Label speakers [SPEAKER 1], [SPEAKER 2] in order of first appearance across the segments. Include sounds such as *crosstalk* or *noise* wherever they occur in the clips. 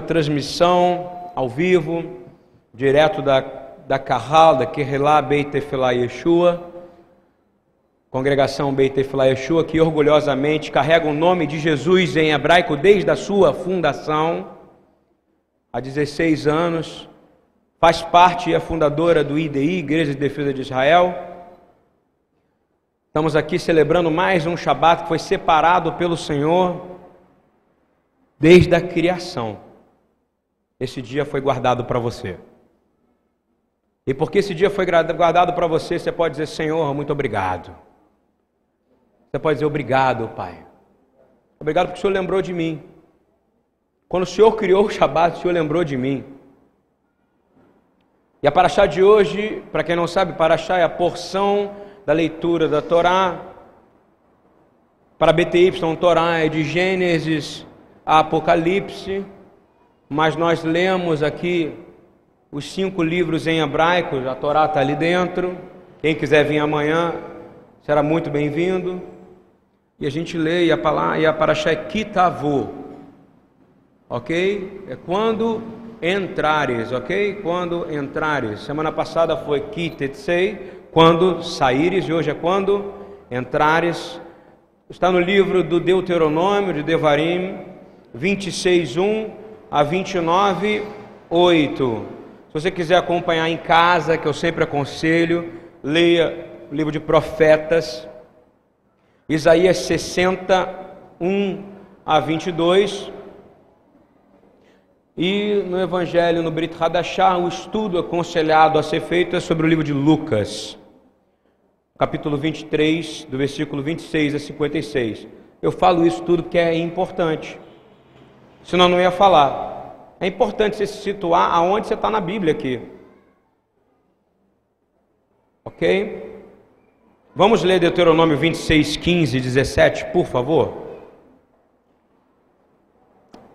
[SPEAKER 1] transmissão ao vivo, direto da, da Carral, da Kerelá Beit Tefilá Yeshua, congregação Beit Tefilá Yeshua, que orgulhosamente carrega o nome de Jesus em hebraico desde a sua fundação, há 16 anos, faz parte e é fundadora do IDI, Igreja de Defesa de Israel. Estamos aqui celebrando mais um Shabat que foi separado pelo Senhor desde a criação esse dia foi guardado para você. E porque esse dia foi guardado para você, você pode dizer: Senhor, muito obrigado. Você pode dizer: Obrigado, Pai. Obrigado porque o Senhor lembrou de mim. Quando o Senhor criou o Shabat, o Senhor lembrou de mim. E a Paraxá de hoje, para quem não sabe, Paraxá é a porção da leitura da Torá. Para BTY, Torá é de Gênesis a Apocalipse mas nós lemos aqui os cinco livros em hebraico, a Torá está ali dentro. Quem quiser vir amanhã será muito bem-vindo. E a gente lê e a palavra e a paraxá é kitavô, ok? É quando entrares, ok? Quando entrares. Semana passada foi kitetsei, quando saíres, e hoje é quando entrares. Está no livro do Deuteronômio de Devarim 26:1 a 29, 8. Se você quiser acompanhar em casa, que eu sempre aconselho, leia o livro de Profetas, Isaías 61 a 22. E no Evangelho, no Brit Hadashah, o estudo aconselhado a ser feito é sobre o livro de Lucas, capítulo 23, do versículo 26 a 56. Eu falo isso tudo porque é importante senão não ia falar. É importante você se situar aonde você está na Bíblia aqui. Ok? Vamos ler Deuteronômio 26, 15 e 17, por favor.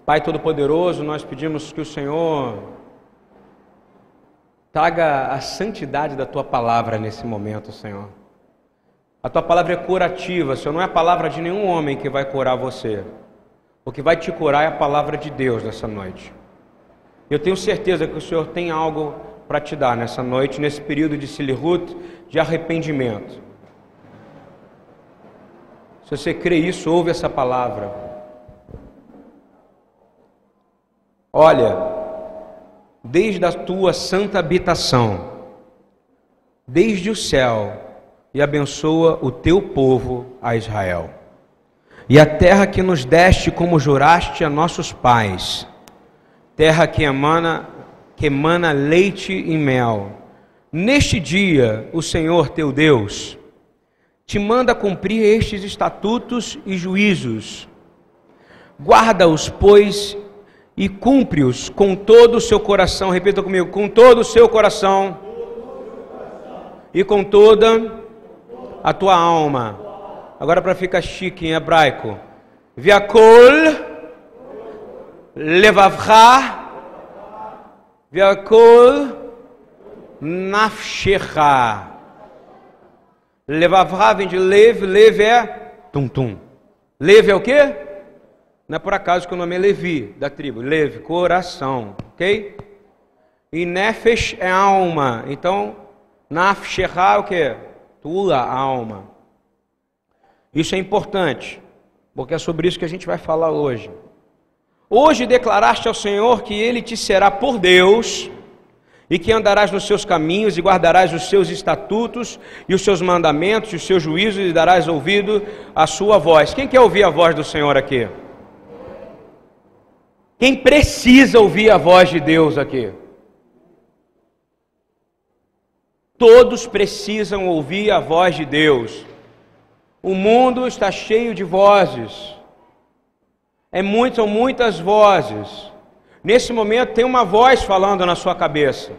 [SPEAKER 1] Pai Todo-Poderoso, nós pedimos que o Senhor traga a santidade da tua palavra nesse momento, Senhor. A tua palavra é curativa, Senhor, não é a palavra de nenhum homem que vai curar você. O que vai te curar é a palavra de Deus nessa noite. Eu tenho certeza que o Senhor tem algo para te dar nessa noite, nesse período de silirut, de arrependimento. Se você crê isso, ouve essa palavra. Olha, desde a tua santa habitação, desde o céu, e abençoa o teu povo a Israel e a terra que nos deste como juraste a nossos pais, terra que emana, que emana leite e mel. Neste dia, o Senhor teu Deus te manda cumprir estes estatutos e juízos. Guarda-os, pois, e cumpre-os com todo o seu coração. Repita comigo: com todo o seu coração e com toda a tua alma Agora para ficar chique em hebraico. Viakol levavcha Viakol nafshecha. Levavcha vem de lev, lev é tum tum. Lev é o quê? Não é por acaso que o nome é Levi, da tribo. Lev, coração, ok? E nefesh é alma. Então, nafshecha é o quê? Tua alma. Isso é importante, porque é sobre isso que a gente vai falar hoje. Hoje declaraste ao Senhor que Ele te será por Deus, e que andarás nos seus caminhos e guardarás os seus estatutos e os seus mandamentos e os seus juízos e darás ouvido à sua voz. Quem quer ouvir a voz do Senhor aqui? Quem precisa ouvir a voz de Deus aqui? Todos precisam ouvir a voz de Deus. O mundo está cheio de vozes. É muito, são muitas vozes. Nesse momento tem uma voz falando na sua cabeça.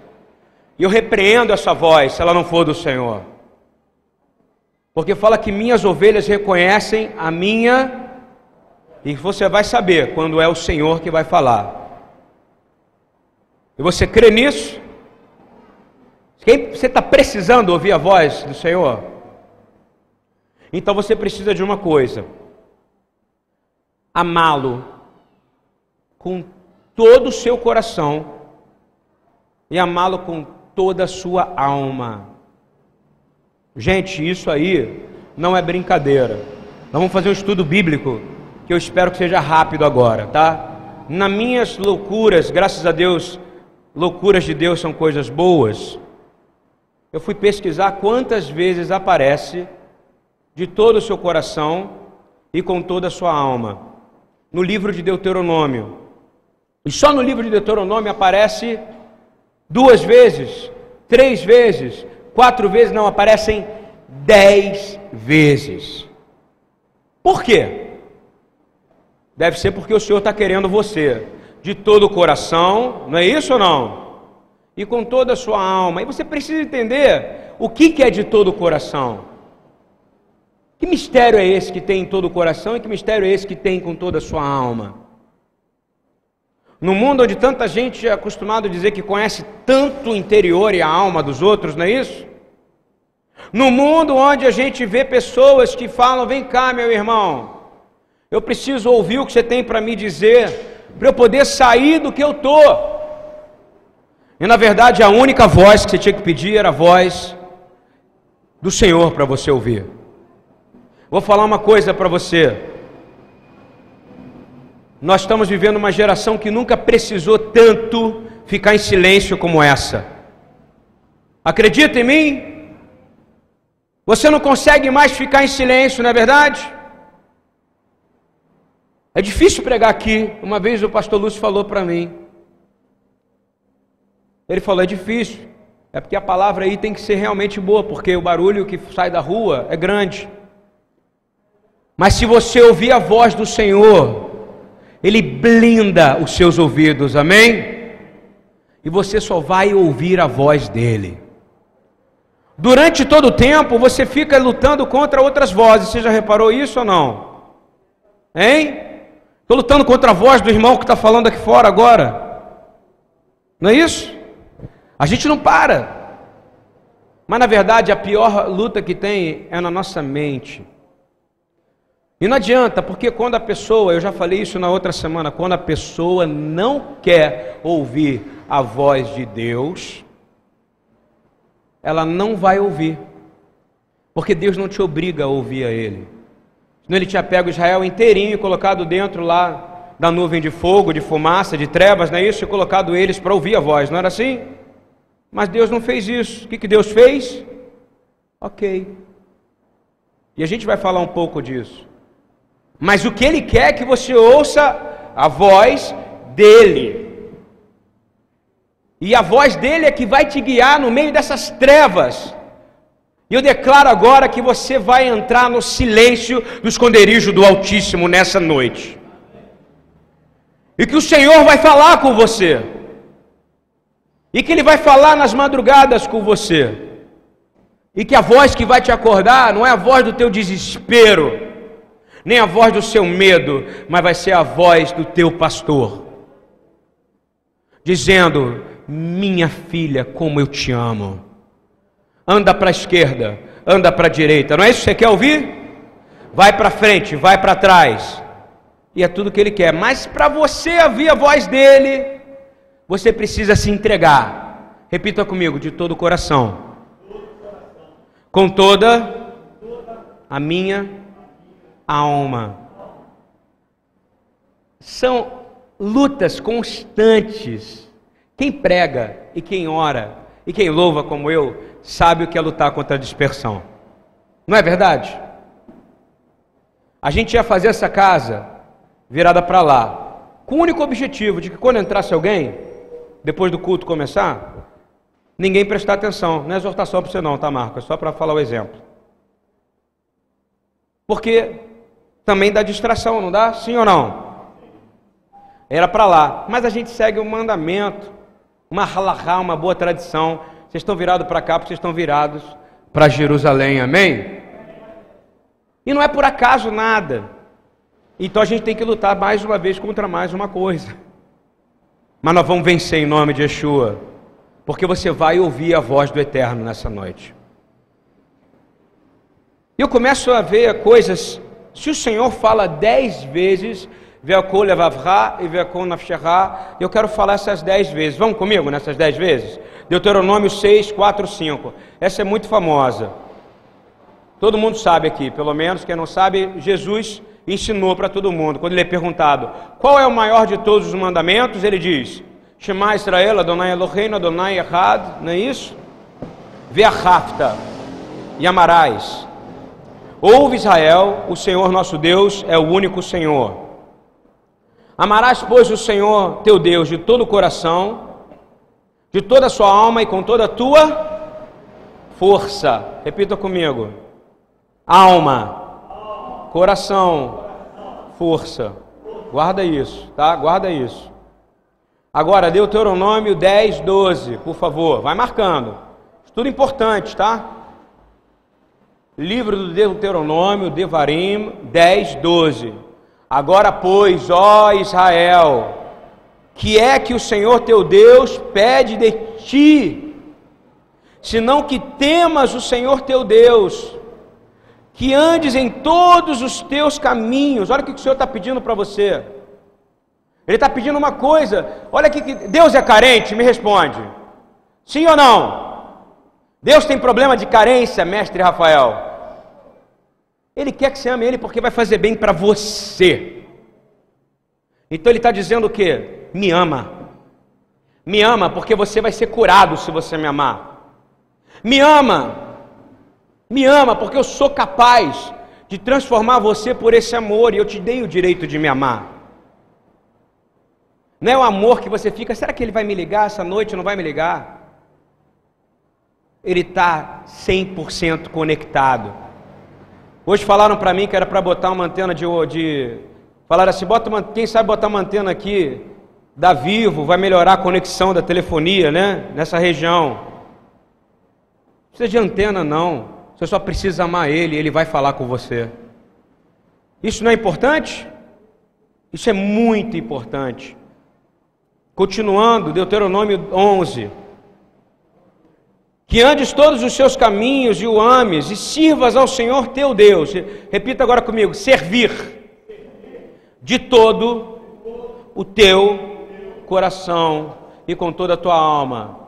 [SPEAKER 1] E eu repreendo essa voz, se ela não for do Senhor. Porque fala que minhas ovelhas reconhecem a minha e você vai saber quando é o Senhor que vai falar. E você crê nisso? Você está precisando ouvir a voz do Senhor? Então você precisa de uma coisa: amá-lo com todo o seu coração e amá-lo com toda a sua alma. Gente, isso aí não é brincadeira. Vamos fazer um estudo bíblico que eu espero que seja rápido agora, tá? Nas minhas loucuras, graças a Deus, loucuras de Deus são coisas boas. Eu fui pesquisar quantas vezes aparece de todo o seu coração e com toda a sua alma no livro de Deuteronômio. E só no livro de Deuteronômio aparece duas vezes, três vezes, quatro vezes, não, aparecem dez vezes. Por quê? Deve ser porque o Senhor está querendo você de todo o coração, não é isso ou não? E com toda a sua alma. E você precisa entender o que, que é de todo o coração. Que mistério é esse que tem em todo o coração e que mistério é esse que tem com toda a sua alma? No mundo onde tanta gente é acostumado a dizer que conhece tanto o interior e a alma dos outros, não é isso? No mundo onde a gente vê pessoas que falam: vem cá, meu irmão, eu preciso ouvir o que você tem para me dizer, para eu poder sair do que eu estou. E na verdade a única voz que você tinha que pedir era a voz do Senhor para você ouvir. Vou falar uma coisa para você. Nós estamos vivendo uma geração que nunca precisou tanto ficar em silêncio como essa. Acredita em mim? Você não consegue mais ficar em silêncio, não é verdade? É difícil pregar aqui. Uma vez o pastor Lúcio falou para mim. Ele falou: é difícil. É porque a palavra aí tem que ser realmente boa, porque o barulho que sai da rua é grande. Mas se você ouvir a voz do Senhor, Ele blinda os seus ouvidos, amém? E você só vai ouvir a voz dEle. Durante todo o tempo você fica lutando contra outras vozes. Você já reparou isso ou não? Hein? Estou lutando contra a voz do irmão que está falando aqui fora agora. Não é isso? A gente não para. Mas na verdade a pior luta que tem é na nossa mente. E não adianta, porque quando a pessoa, eu já falei isso na outra semana, quando a pessoa não quer ouvir a voz de Deus, ela não vai ouvir. Porque Deus não te obriga a ouvir a Ele. Senão Ele tinha pego Israel inteirinho e colocado dentro lá da nuvem de fogo, de fumaça, de trevas, não é isso? E colocado eles para ouvir a voz, não era assim? Mas Deus não fez isso. O que, que Deus fez? Ok. E a gente vai falar um pouco disso. Mas o que Ele quer é que você ouça a voz dEle. E a voz dele é que vai te guiar no meio dessas trevas. E eu declaro agora que você vai entrar no silêncio do esconderijo do Altíssimo nessa noite. E que o Senhor vai falar com você. E que Ele vai falar nas madrugadas com você. E que a voz que vai te acordar não é a voz do teu desespero, nem a voz do seu medo, mas vai ser a voz do teu pastor, dizendo: minha filha, como eu te amo. Anda para a esquerda, anda para a direita. Não é isso que você quer ouvir? Vai para frente, vai para trás. E é tudo que ele quer. Mas para você ouvir a voz dele, você precisa se entregar. Repita comigo, de todo o coração. Com toda a minha alma. São lutas constantes quem prega e quem ora e quem louva como eu, sabe o que é lutar contra a dispersão. Não é verdade? A gente ia fazer essa casa virada para lá, com o único objetivo de que quando entrasse alguém, depois do culto começar, ninguém prestar atenção. Não é exortação para você não, tá, Marco? É só para falar o exemplo. Porque também dá distração, não dá? Sim ou não? Era para lá. Mas a gente segue o mandamento uma halahá, uma boa tradição. Vocês estão virados para cá porque vocês estão virados para Jerusalém, amém? E não é por acaso nada. Então a gente tem que lutar mais uma vez contra mais uma coisa. Mas nós vamos vencer em nome de Yeshua, porque você vai ouvir a voz do Eterno nessa noite. Eu começo a ver coisas. Se o Senhor fala dez vezes, e. Eu quero falar essas dez vezes. Vamos comigo nessas dez vezes? Deuteronômio 6, 4, 5. Essa é muito famosa. Todo mundo sabe aqui, pelo menos quem não sabe, Jesus ensinou para todo mundo. Quando ele é perguntado qual é o maior de todos os mandamentos, ele diz: Shema Israel, Adonai Eloheinu, Adonai Echad, não é isso? Ve'achafta, e amarás. Ouve Israel, o Senhor nosso Deus é o único Senhor. Amarás, pois, o Senhor teu Deus de todo o coração, de toda a sua alma e com toda a tua força. Repita comigo: alma, coração, força. Guarda isso, tá? Guarda isso. Agora, Deuteronômio 10, 12, por favor, vai marcando. Tudo importante, tá? Livro do Deuteronômio, Devarim 10, 12. Agora, pois, ó Israel, que é que o Senhor teu Deus pede de ti, senão que temas o Senhor teu Deus, que andes em todos os teus caminhos. Olha o que o Senhor está pedindo para você. Ele está pedindo uma coisa. Olha que Deus é carente, me responde. Sim ou não? Deus tem problema de carência, mestre Rafael. Ele quer que você ame Ele porque vai fazer bem para você. Então Ele está dizendo o que? Me ama. Me ama porque você vai ser curado se você me amar. Me ama. Me ama porque eu sou capaz de transformar você por esse amor e eu te dei o direito de me amar. Não é o amor que você fica, será que ele vai me ligar essa noite? Não vai me ligar? Ele está 100% conectado. Hoje falaram para mim que era para botar uma antena de, de falaram assim, bota uma, quem sabe botar uma antena aqui da Vivo, vai melhorar a conexão da telefonia, né? Nessa região. Não precisa de antena não. Você só precisa amar ele, ele vai falar com você. Isso não é importante? Isso é muito importante. Continuando, Deuteronômio 11. Que andes todos os seus caminhos e o ames, e sirvas ao Senhor teu Deus. Repita agora comigo: servir de todo o teu coração e com toda a tua alma.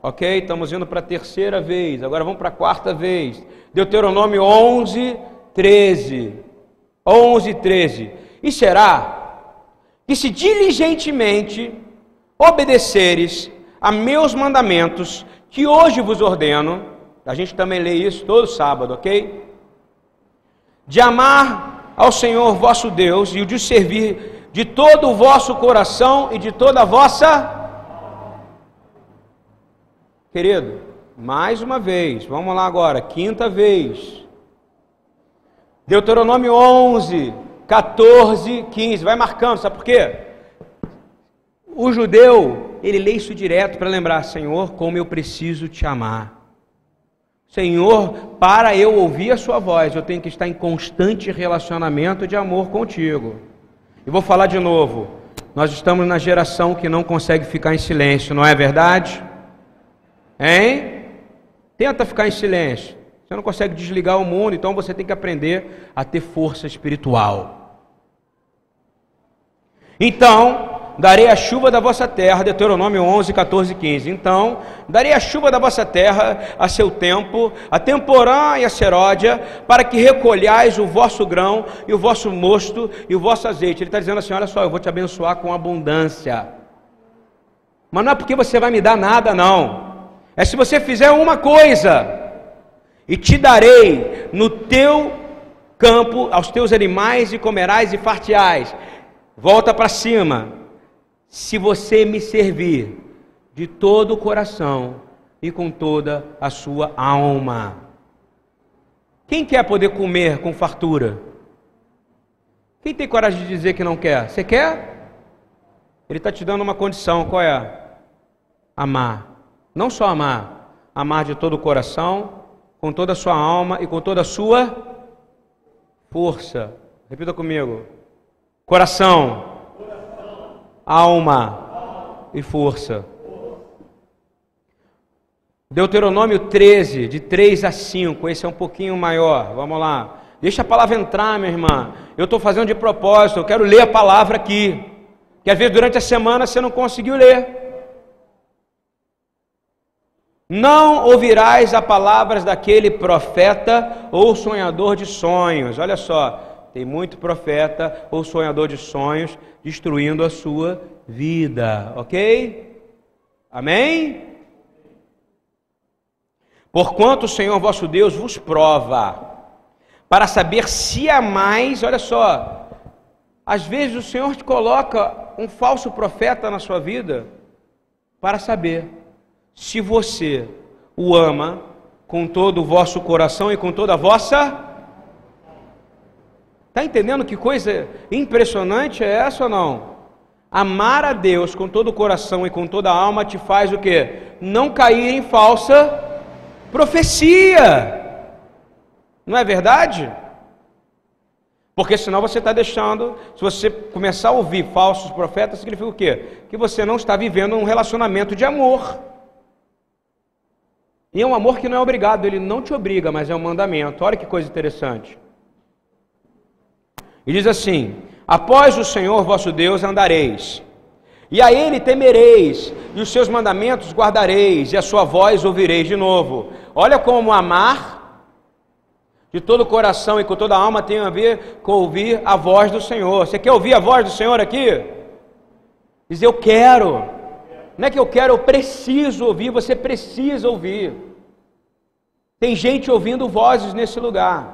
[SPEAKER 1] Ok? Estamos indo para a terceira vez, agora vamos para a quarta vez. Deuteronômio 11, 13. 11, 13. E será que se diligentemente obedeceres a meus mandamentos, que hoje vos ordeno, a gente também lê isso todo sábado, ok? De amar ao Senhor vosso Deus e o de servir de todo o vosso coração e de toda a vossa. Querido, mais uma vez, vamos lá agora, quinta vez. Deuteronômio 11, 14, 15, vai marcando, sabe por quê? O judeu, ele lê isso direto para lembrar: Senhor, como eu preciso te amar. Senhor, para eu ouvir a Sua voz, eu tenho que estar em constante relacionamento de amor contigo. E vou falar de novo: nós estamos na geração que não consegue ficar em silêncio, não é verdade? Hein? Tenta ficar em silêncio. Você não consegue desligar o mundo, então você tem que aprender a ter força espiritual. Então, darei a chuva da vossa terra, Deuteronômio 11, 14 15. Então, darei a chuva da vossa terra a seu tempo, a temporã e a seródia, para que recolhais o vosso grão e o vosso mosto e o vosso azeite. Ele está dizendo assim: olha só, eu vou te abençoar com abundância. Mas não é porque você vai me dar nada, não. É se você fizer uma coisa, e te darei no teu campo aos teus animais e comerás e farteais. Volta para cima se você me servir de todo o coração e com toda a sua alma. Quem quer poder comer com fartura? Quem tem coragem de dizer que não quer? Você quer? Ele está te dando uma condição, qual é? Amar. Não só amar, amar de todo o coração, com toda a sua alma e com toda a sua força. Repita comigo. Coração alma e força. Deuteronômio 13, de 3 a 5, esse é um pouquinho maior. Vamos lá. Deixa a palavra entrar, minha irmã. Eu estou fazendo de propósito, eu quero ler a palavra aqui. Que às vezes durante a semana você não conseguiu ler. Não ouvirás a palavras daquele profeta ou sonhador de sonhos. Olha só, tem muito profeta ou sonhador de sonhos destruindo a sua vida, ok? Amém? Porquanto o Senhor vosso Deus vos prova, para saber se amais, olha só, às vezes o Senhor te coloca um falso profeta na sua vida para saber se você o ama com todo o vosso coração e com toda a vossa. Está entendendo que coisa impressionante é essa ou não? Amar a Deus com todo o coração e com toda a alma te faz o que? Não cair em falsa profecia. Não é verdade? Porque senão você está deixando, se você começar a ouvir falsos profetas, significa o quê? Que você não está vivendo um relacionamento de amor. E é um amor que não é obrigado, ele não te obriga, mas é um mandamento. Olha que coisa interessante. E diz assim: Após o Senhor vosso Deus andareis, e a ele temereis, e os seus mandamentos guardareis, e a sua voz ouvireis de novo. Olha como amar de todo o coração e com toda a alma tem a ver com ouvir a voz do Senhor. Você quer ouvir a voz do Senhor aqui? Diz eu quero. Não é que eu quero, eu preciso ouvir, você precisa ouvir. Tem gente ouvindo vozes nesse lugar.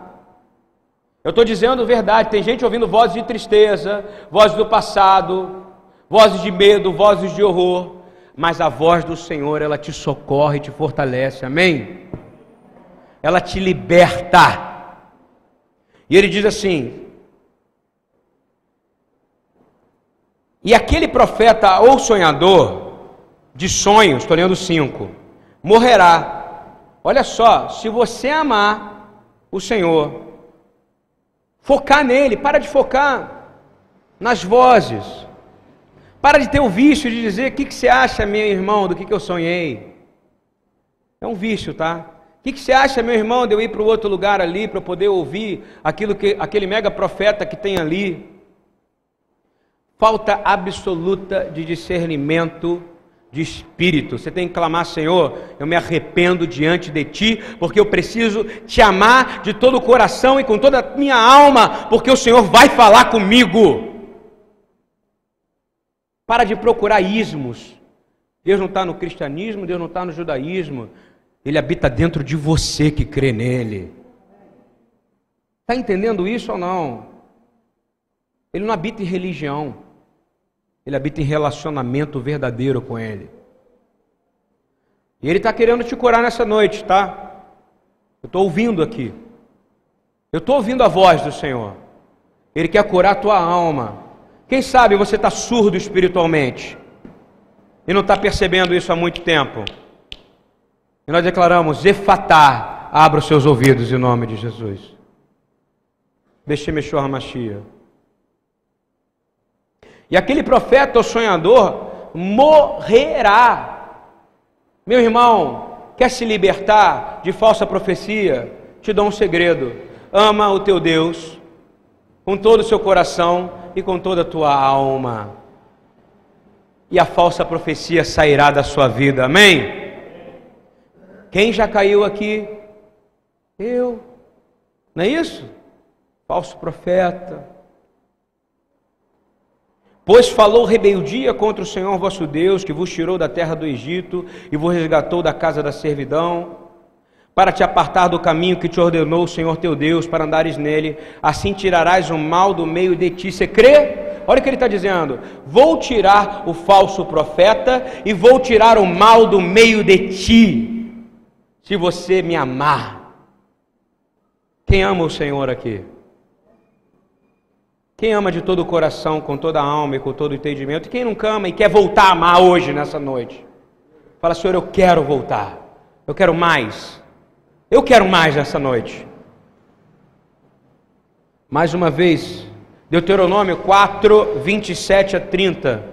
[SPEAKER 1] Eu estou dizendo verdade, tem gente ouvindo vozes de tristeza, vozes do passado, vozes de medo, vozes de horror, mas a voz do Senhor, ela te socorre e te fortalece, amém? Ela te liberta. E ele diz assim: E aquele profeta ou sonhador, de sonhos, estou lendo cinco, morrerá. Olha só, se você amar o Senhor, focar nele, para de focar nas vozes, para de ter o vício de dizer: o que, que você acha, meu irmão, do que, que eu sonhei? É um vício, tá? O que, que você acha, meu irmão, de eu ir para o outro lugar ali para poder ouvir aquilo que aquele mega profeta que tem ali? Falta absoluta de discernimento de espírito. Você tem que clamar, Senhor, eu me arrependo diante de ti, porque eu preciso te amar de todo o coração e com toda a minha alma, porque o Senhor vai falar comigo. Para de procurar ismos. Deus não está no cristianismo, Deus não está no judaísmo. Ele habita dentro de você que crê nele. Está entendendo isso ou não? Ele não habita em religião. Ele habita em relacionamento verdadeiro com Ele. E Ele está querendo te curar nessa noite, tá? Eu estou ouvindo aqui. Eu estou ouvindo a voz do Senhor. Ele quer curar a tua alma. Quem sabe você está surdo espiritualmente e não está percebendo isso há muito tempo. E nós declaramos: Efatá, abra os seus ouvidos em nome de Jesus. Deixe me Machia. E aquele profeta ou sonhador morrerá. Meu irmão, quer se libertar de falsa profecia? Te dou um segredo: ama o teu Deus com todo o seu coração e com toda a tua alma. E a falsa profecia sairá da sua vida. Amém? Quem já caiu aqui? Eu. Não é isso? Falso profeta Pois falou rebeldia contra o Senhor vosso Deus, que vos tirou da terra do Egito e vos resgatou da casa da servidão, para te apartar do caminho que te ordenou o Senhor teu Deus, para andares nele, assim tirarás o mal do meio de ti. Você crê? Olha o que ele está dizendo: Vou tirar o falso profeta e vou tirar o mal do meio de ti, se você me amar. Quem ama o Senhor aqui? Quem ama de todo o coração, com toda a alma e com todo o entendimento, e quem não ama e quer voltar a amar hoje, nessa noite, fala: Senhor, eu quero voltar, eu quero mais, eu quero mais nessa noite. Mais uma vez, Deuteronômio 4, 27 a 30.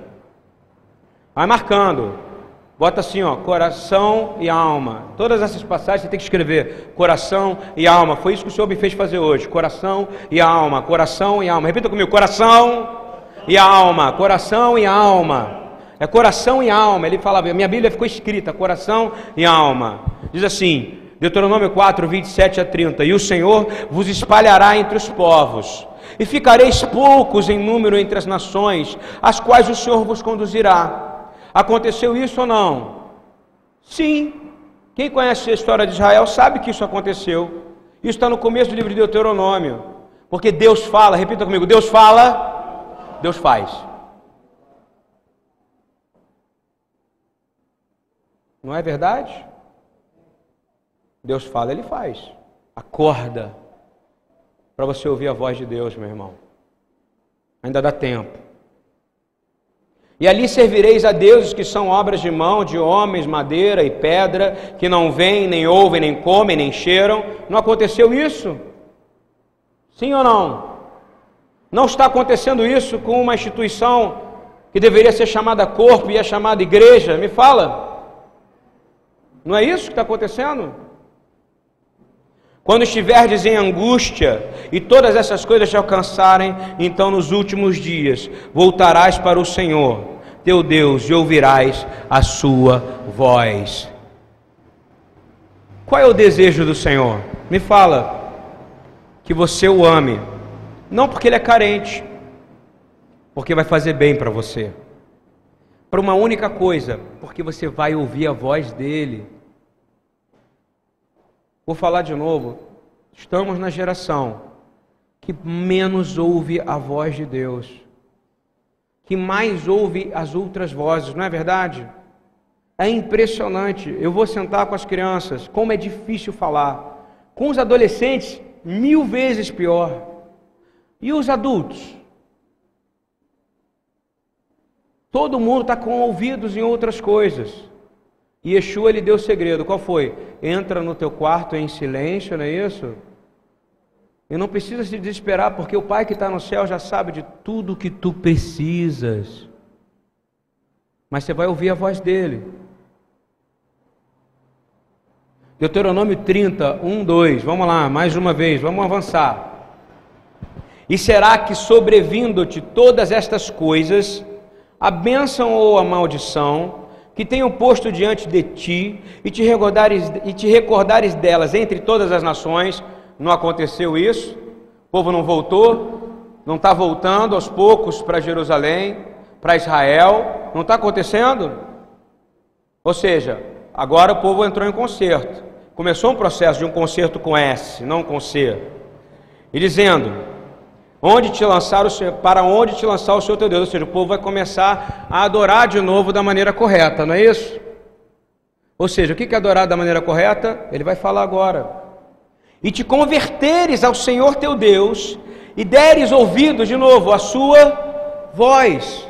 [SPEAKER 1] Vai marcando. Bota assim, ó, coração e alma. Todas essas passagens você tem que escrever coração e alma. Foi isso que o Senhor me fez fazer hoje. Coração e alma, coração e alma. Repita comigo, coração e alma, coração e alma. É coração e alma. Ele falava, minha Bíblia ficou escrita, coração e alma. Diz assim, Deuteronômio 4, 27 a 30. E o Senhor vos espalhará entre os povos, e ficareis poucos em número entre as nações, as quais o Senhor vos conduzirá Aconteceu isso ou não? Sim. Quem conhece a história de Israel sabe que isso aconteceu. Isso está no começo do livro de Deuteronômio. Porque Deus fala, repita comigo: Deus fala, Deus faz. Não é verdade? Deus fala, Ele faz. Acorda para você ouvir a voz de Deus, meu irmão. Ainda dá tempo. E ali servireis a deuses que são obras de mão de homens, madeira e pedra, que não veem, nem ouvem, nem comem, nem cheiram. Não aconteceu isso? Sim ou não? Não está acontecendo isso com uma instituição que deveria ser chamada corpo e é chamada igreja? Me fala. Não é isso que está acontecendo? Quando estiverdes em angústia e todas essas coisas te alcançarem, então nos últimos dias voltarás para o Senhor, teu Deus, e ouvirás a sua voz. Qual é o desejo do Senhor? Me fala. Que você o ame, não porque ele é carente, porque vai fazer bem para você. Para uma única coisa, porque você vai ouvir a voz dele. Vou falar de novo. Estamos na geração que menos ouve a voz de Deus, que mais ouve as outras vozes, não é verdade? É impressionante. Eu vou sentar com as crianças, como é difícil falar. Com os adolescentes, mil vezes pior. E os adultos? Todo mundo está com ouvidos em outras coisas. E Yeshua lhe deu o segredo. Qual foi? Entra no teu quarto em silêncio, não é isso? E não precisa se desesperar, porque o Pai que está no céu já sabe de tudo que tu precisas. Mas você vai ouvir a voz dele. Deuteronômio 30, 1, 2. Vamos lá, mais uma vez, vamos avançar. E será que sobrevindo-te todas estas coisas, a bênção ou a maldição, que tenho posto diante de ti e te recordares, e te recordares delas entre todas as nações. Não aconteceu isso, o povo não voltou, não está voltando aos poucos para Jerusalém, para Israel, não está acontecendo? Ou seja, agora o povo entrou em conserto. Começou um processo de um conserto com S, não com C. E dizendo: Onde te lançar o Senhor, para onde te lançar o Senhor teu Deus? Ou seja, o povo vai começar a adorar de novo da maneira correta, não é isso? Ou seja, o que é adorar da maneira correta? Ele vai falar agora. E te converteres ao Senhor teu Deus, e deres ouvidos de novo à sua voz,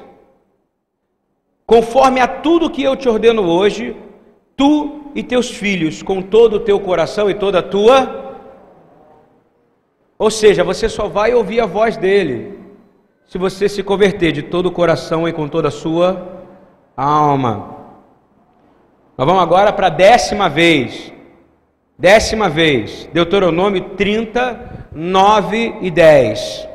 [SPEAKER 1] conforme a tudo que eu te ordeno hoje, tu e teus filhos, com todo o teu coração e toda a tua ou seja, você só vai ouvir a voz dele se você se converter de todo o coração e com toda a sua alma. Nós vamos agora para a décima vez. Décima vez, Deuteronômio 30, 9 e 10.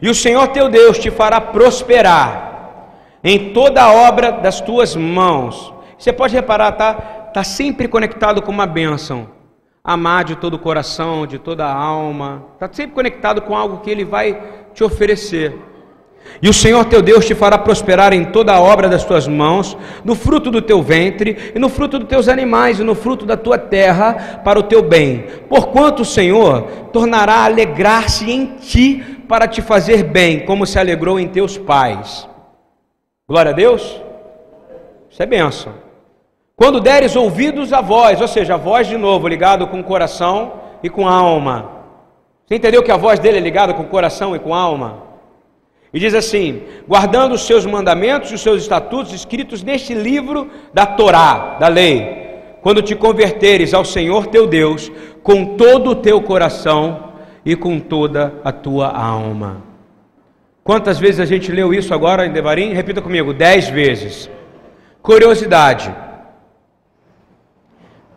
[SPEAKER 1] E o Senhor teu Deus te fará prosperar em toda a obra das tuas mãos. Você pode reparar, tá? Está sempre conectado com uma bênção amar de todo o coração, de toda a alma. Está sempre conectado com algo que Ele vai te oferecer. E o Senhor teu Deus te fará prosperar em toda a obra das tuas mãos, no fruto do teu ventre, e no fruto dos teus animais, e no fruto da tua terra, para o teu bem. Porquanto o Senhor tornará a alegrar-se em ti, para te fazer bem, como se alegrou em teus pais. Glória a Deus. Isso é bênção. Quando deres ouvidos à voz, ou seja, a voz de novo ligado com o coração e com a alma. Você entendeu que a voz dele é ligada com o coração e com a alma? E diz assim: guardando os seus mandamentos e os seus estatutos escritos neste livro da Torá, da lei, quando te converteres ao Senhor teu Deus com todo o teu coração e com toda a tua alma. Quantas vezes a gente leu isso agora em Devarim? Repita comigo: dez vezes. Curiosidade.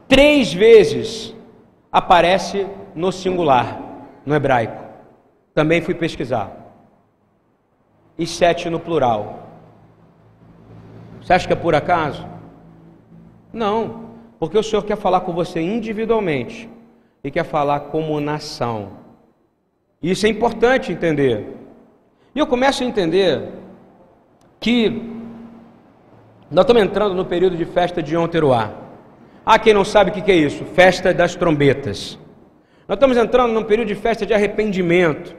[SPEAKER 1] Três vezes aparece no singular, no hebraico. Também fui pesquisar. E sete no plural. Você acha que é por acaso? Não, porque o Senhor quer falar com você individualmente e quer falar como nação. Isso é importante entender. E eu começo a entender que nós estamos entrando no período de festa de Yom. Há quem não sabe o que é isso, festa das trombetas. Nós estamos entrando num período de festa de arrependimento.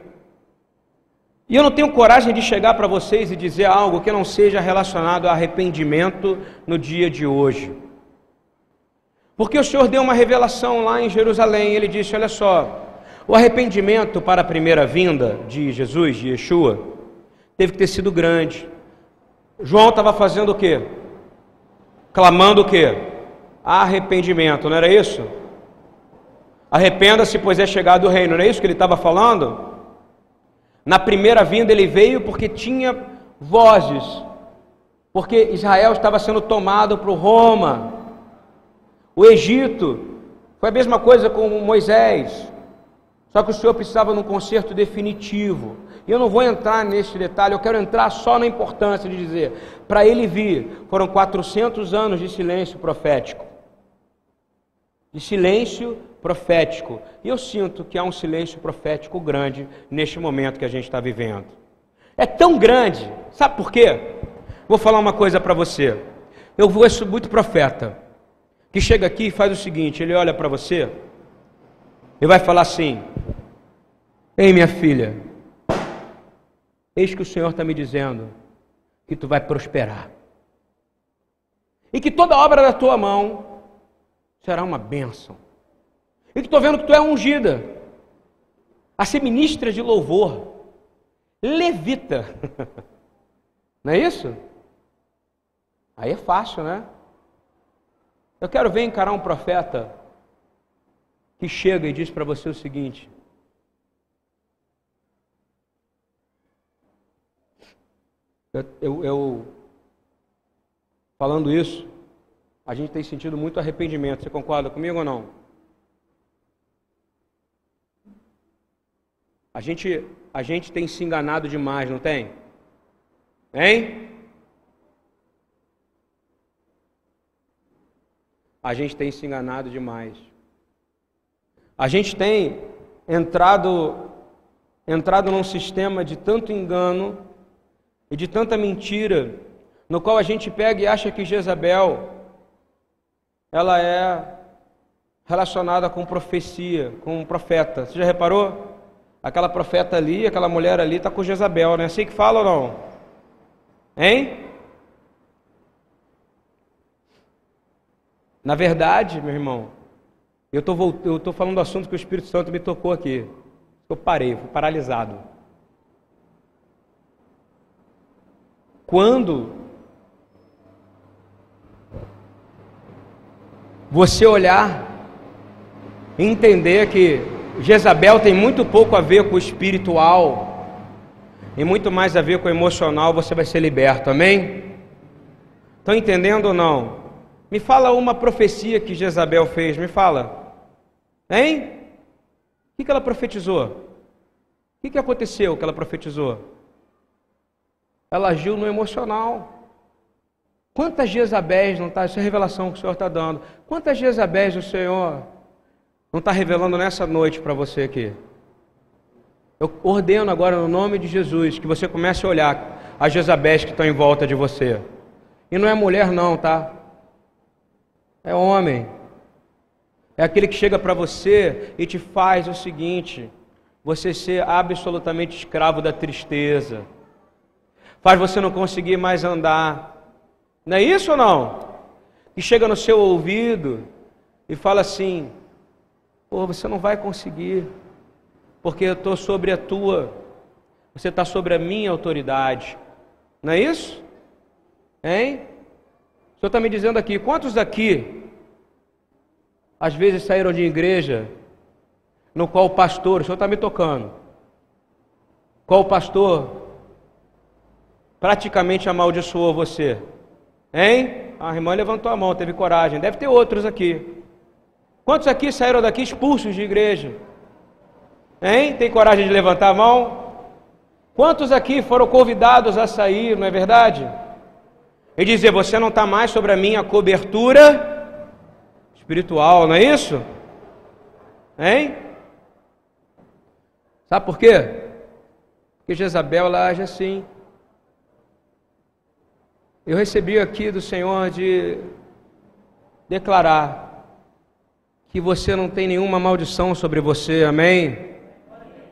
[SPEAKER 1] E eu não tenho coragem de chegar para vocês e dizer algo que não seja relacionado a arrependimento no dia de hoje. Porque o Senhor deu uma revelação lá em Jerusalém, ele disse: Olha só, o arrependimento para a primeira vinda de Jesus, de Yeshua, teve que ter sido grande. João estava fazendo o quê? Clamando o quê? Arrependimento, não era isso? Arrependa-se, pois é chegado o reino, não é isso que ele estava falando? Na primeira vinda ele veio porque tinha vozes, porque Israel estava sendo tomado por Roma. O Egito foi a mesma coisa com Moisés, só que o Senhor precisava de um conserto definitivo. E eu não vou entrar nesse detalhe, eu quero entrar só na importância de dizer: para ele vir, foram 400 anos de silêncio profético. De silêncio profético. E eu sinto que há um silêncio profético grande neste momento que a gente está vivendo. É tão grande, sabe por quê? Vou falar uma coisa para você. Eu vou muito profeta que chega aqui e faz o seguinte: ele olha para você e vai falar assim: Ei, minha filha, Eis que o Senhor está me dizendo que tu vai prosperar. E que toda obra da tua mão será uma bênção. E que estou vendo que tu é ungida a ser ministra de louvor, levita. *laughs* Não é isso? Aí é fácil, né? Eu quero ver encarar um profeta que chega e diz para você o seguinte: Eu, eu, falando isso, a gente tem sentido muito arrependimento. Você concorda comigo ou não? A gente, a gente tem se enganado demais, não tem? Hein? A gente tem se enganado demais. A gente tem entrado entrado num sistema de tanto engano e de tanta mentira, no qual a gente pega e acha que Jezabel ela é relacionada com profecia, com um profeta. Você já reparou? Aquela profeta ali, aquela mulher ali está com Jezabel, não é assim que fala ou não? Hein? Na verdade, meu irmão, eu estou falando do assunto que o Espírito Santo me tocou aqui. Eu parei, fui paralisado. Quando você olhar entender que Jezabel tem muito pouco a ver com o espiritual e muito mais a ver com o emocional, você vai ser liberto, amém? Estão entendendo ou não? Me fala uma profecia que Jezabel fez, me fala. Hein? O que ela profetizou? O que aconteceu que ela profetizou? Ela agiu no emocional. Quantas Jezabéis não está, essa é revelação que o Senhor está dando. Quantas Jezabéis o Senhor não está revelando nessa noite para você aqui? Eu ordeno agora no nome de Jesus que você comece a olhar as Jezabéis que estão em volta de você. E não é mulher não, tá? É homem. É aquele que chega para você e te faz o seguinte: você ser absolutamente escravo da tristeza faz você não conseguir mais andar. Não é isso ou não? E chega no seu ouvido e fala assim: Pô, você não vai conseguir, porque eu estou sobre a tua, você está sobre a minha autoridade. Não é isso? Hein? O Senhor está me dizendo aqui: quantos daqui, às vezes saíram de igreja, no qual o pastor, o Senhor está me tocando, qual o pastor praticamente amaldiçoou você? Hein? A irmã levantou a mão, teve coragem. Deve ter outros aqui. Quantos aqui saíram daqui expulsos de igreja? Hein? Tem coragem de levantar a mão? Quantos aqui foram convidados a sair, não é verdade? E dizer: Você não está mais sobre a minha cobertura espiritual, não é isso? Hein? Sabe por quê? Porque Jezabel ela age assim. Eu recebi aqui do Senhor de declarar que você não tem nenhuma maldição sobre você, amém?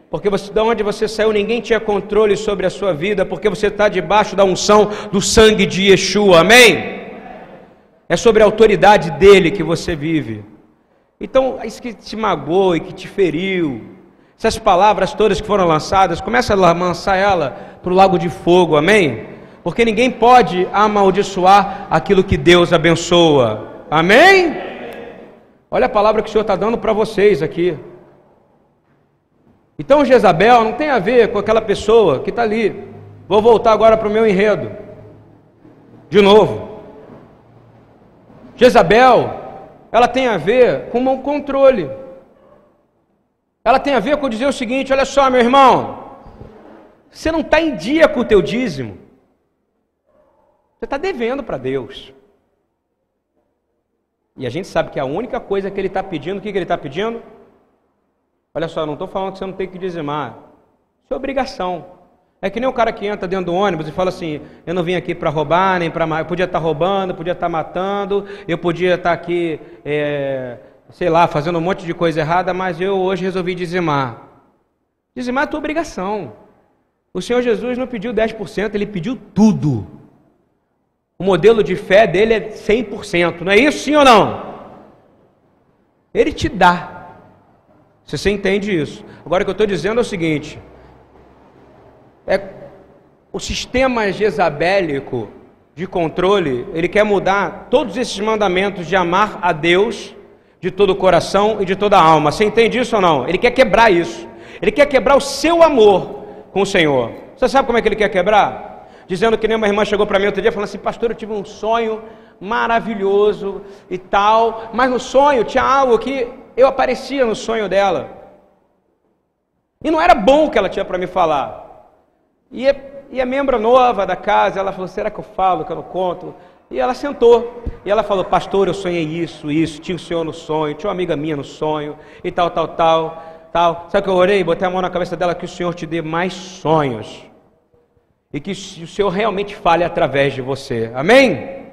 [SPEAKER 1] Porque você, de onde você saiu, ninguém tinha controle sobre a sua vida, porque você está debaixo da unção do sangue de Yeshua, amém? É sobre a autoridade dele que você vive. Então, isso que te magoou e que te feriu, essas palavras todas que foram lançadas, começa a lançar ela para o lago de fogo, amém? Porque ninguém pode amaldiçoar aquilo que Deus abençoa, amém? Olha a palavra que o Senhor está dando para vocês aqui. Então Jezabel não tem a ver com aquela pessoa que está ali. Vou voltar agora para o meu enredo. De novo. Jezabel, ela tem a ver com um controle. Ela tem a ver com dizer o seguinte: olha só, meu irmão, você não está em dia com o teu dízimo. Você está devendo para Deus. E a gente sabe que a única coisa que ele está pedindo, o que, que ele está pedindo? Olha só, não estou falando que você não tem que dizimar. Isso é obrigação. É que nem o cara que entra dentro do ônibus e fala assim: eu não vim aqui para roubar, nem para. Eu podia estar tá roubando, podia estar tá matando, eu podia estar tá aqui, é, sei lá, fazendo um monte de coisa errada, mas eu hoje resolvi dizimar. Dizimar é a tua obrigação. O Senhor Jesus não pediu 10%, ele pediu tudo. O modelo de fé dele é 100%, não é isso, sim ou não? Ele te dá. Se você entende isso. Agora o que eu estou dizendo é o seguinte: é o sistema jezabélico de controle, ele quer mudar todos esses mandamentos de amar a Deus de todo o coração e de toda a alma. Você entende isso ou não? Ele quer quebrar isso. Ele quer quebrar o seu amor com o Senhor. Você sabe como é que ele quer quebrar? Dizendo que nem uma irmã chegou para mim outro dia falando assim: Pastor, eu tive um sonho maravilhoso e tal, mas no sonho tinha algo que eu aparecia no sonho dela. E não era bom o que ela tinha para me falar. E, e a membro nova da casa, ela falou: será que eu falo, que eu não conto? E ela sentou. E ela falou: Pastor, eu sonhei isso, isso. Tinha o senhor no sonho, tinha uma amiga minha no sonho, e tal, tal, tal, tal. Sabe que eu orei? Botei a mão na cabeça dela que o Senhor te dê mais sonhos. E que o Senhor realmente fale através de você. Amém?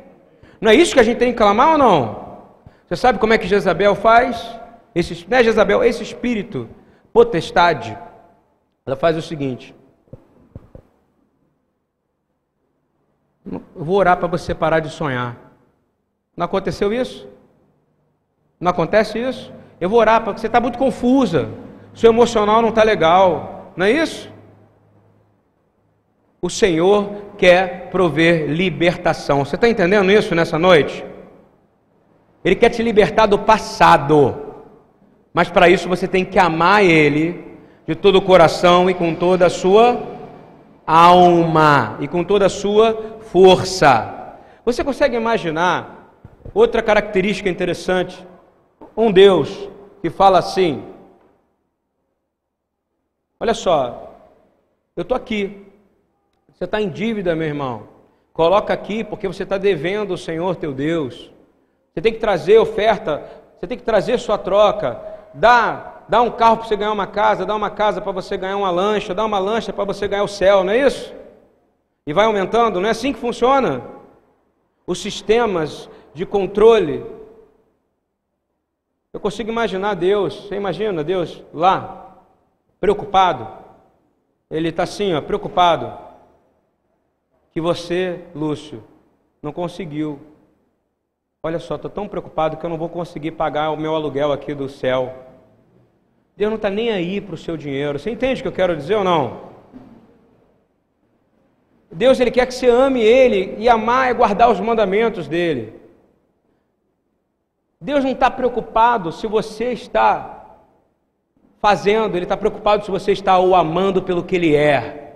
[SPEAKER 1] Não é isso que a gente tem que clamar ou não? Você sabe como é que Jezabel faz? Esse, né, Jezabel, esse espírito, potestade, ela faz o seguinte: eu vou orar para você parar de sonhar. Não aconteceu isso? Não acontece isso? Eu vou orar porque você está muito confusa. Seu emocional não está legal. Não é isso? O Senhor quer prover libertação. Você está entendendo isso nessa noite? Ele quer te libertar do passado. Mas para isso você tem que amar Ele de todo o coração e com toda a sua alma e com toda a sua força. Você consegue imaginar outra característica interessante? Um Deus que fala assim: Olha só, eu estou aqui, você está em dívida, meu irmão. Coloca aqui porque você está devendo o Senhor teu Deus. Você tem que trazer oferta, você tem que trazer sua troca dá, dá um carro para você ganhar uma casa, dá uma casa para você ganhar uma lancha, dá uma lancha para você ganhar o céu, não é isso? E vai aumentando, não é assim que funciona? Os sistemas de controle. Eu consigo imaginar Deus, você imagina Deus lá, preocupado. Ele está assim, ó, preocupado. Que você, Lúcio, não conseguiu Olha só, estou tão preocupado que eu não vou conseguir pagar o meu aluguel aqui do céu. Deus não está nem aí para o seu dinheiro. Você entende o que eu quero dizer ou não? Deus ele quer que você ame Ele e amar é guardar os mandamentos dele. Deus não está preocupado se você está fazendo, Ele está preocupado se você está o amando pelo que Ele é.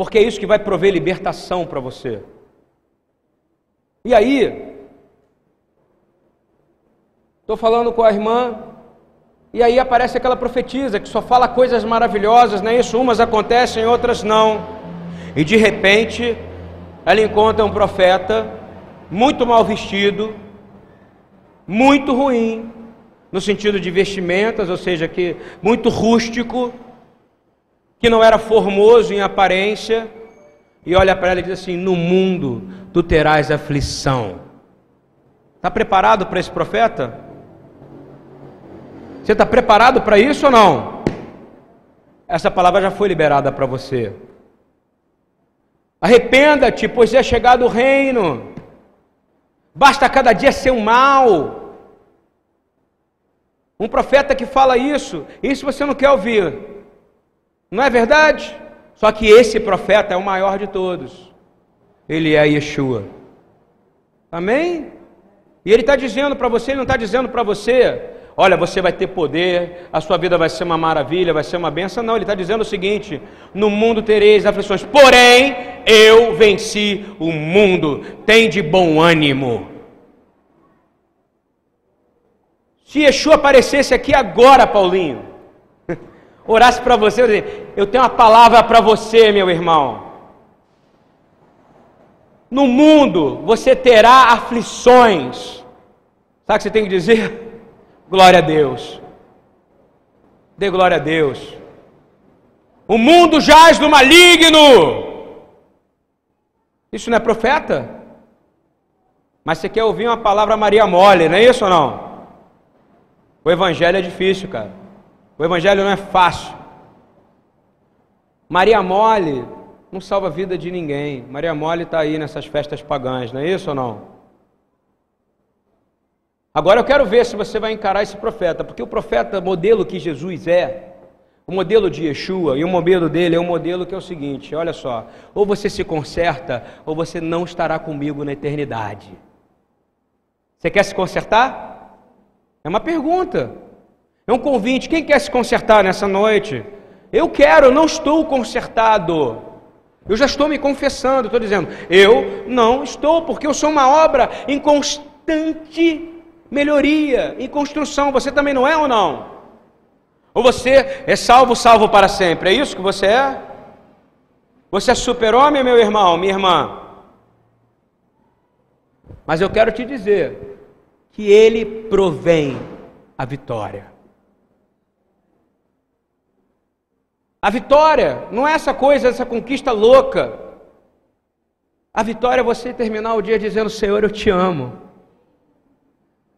[SPEAKER 1] Porque é isso que vai prover libertação para você. E aí, Estou falando com a irmã, e aí aparece aquela profetisa que só fala coisas maravilhosas, não é isso? Umas acontecem, outras não. E de repente, ela encontra um profeta muito mal vestido, muito ruim, no sentido de vestimentas, ou seja, que muito rústico, que não era formoso em aparência, e olha para ela e diz assim: No mundo tu terás aflição. Está preparado para esse profeta? Você está preparado para isso ou não? Essa palavra já foi liberada para você. Arrependa-te, pois é chegado o reino. Basta cada dia ser um mal. Um profeta que fala isso, isso você não quer ouvir. Não é verdade? Só que esse profeta é o maior de todos. Ele é Yeshua. Amém? E ele está dizendo para você, ele não está dizendo para você, olha, você vai ter poder, a sua vida vai ser uma maravilha, vai ser uma benção. Não, ele está dizendo o seguinte: no mundo tereis aflições, porém eu venci o mundo, tem de bom ânimo. Se Yeshua aparecesse aqui agora, Paulinho, orasse para você, eu tenho uma palavra para você, meu irmão. No mundo você terá aflições. Sabe o que você tem que dizer? *laughs* Glória a Deus. Dê glória a Deus. O mundo jaz no maligno. Isso não é profeta? Mas você quer ouvir uma palavra Maria mole, não é isso ou não? O evangelho é difícil, cara. O evangelho não é fácil. Maria mole não salva a vida de ninguém. Maria mole está aí nessas festas pagãs, não é isso ou não? Agora eu quero ver se você vai encarar esse profeta, porque o profeta modelo que Jesus é, o modelo de Yeshua, e o modelo dele é um modelo que é o seguinte: olha só, ou você se conserta, ou você não estará comigo na eternidade. Você quer se consertar? É uma pergunta, é um convite. Quem quer se consertar nessa noite? Eu quero, eu não estou consertado. Eu já estou me confessando, estou dizendo, eu não estou, porque eu sou uma obra inconstante melhoria, em construção. Você também não é ou não? Ou você é salvo, salvo para sempre? É isso que você é? Você é super-homem, meu irmão, minha irmã? Mas eu quero te dizer que Ele provém a vitória. A vitória não é essa coisa, essa conquista louca. A vitória é você terminar o dia dizendo: Senhor, eu te amo.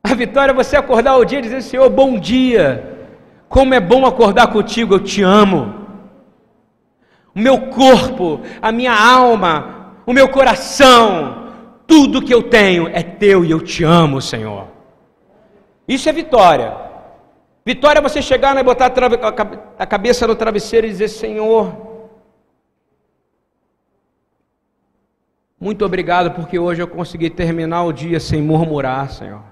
[SPEAKER 1] A vitória é você acordar o dia dizer: Senhor, bom dia. Como é bom acordar contigo, eu te amo. O meu corpo, a minha alma, o meu coração, tudo que eu tenho é teu e eu te amo, Senhor. Isso é vitória. Vitória é você chegar e botar a cabeça no travesseiro e dizer: Senhor, muito obrigado porque hoje eu consegui terminar o dia sem murmurar, Senhor.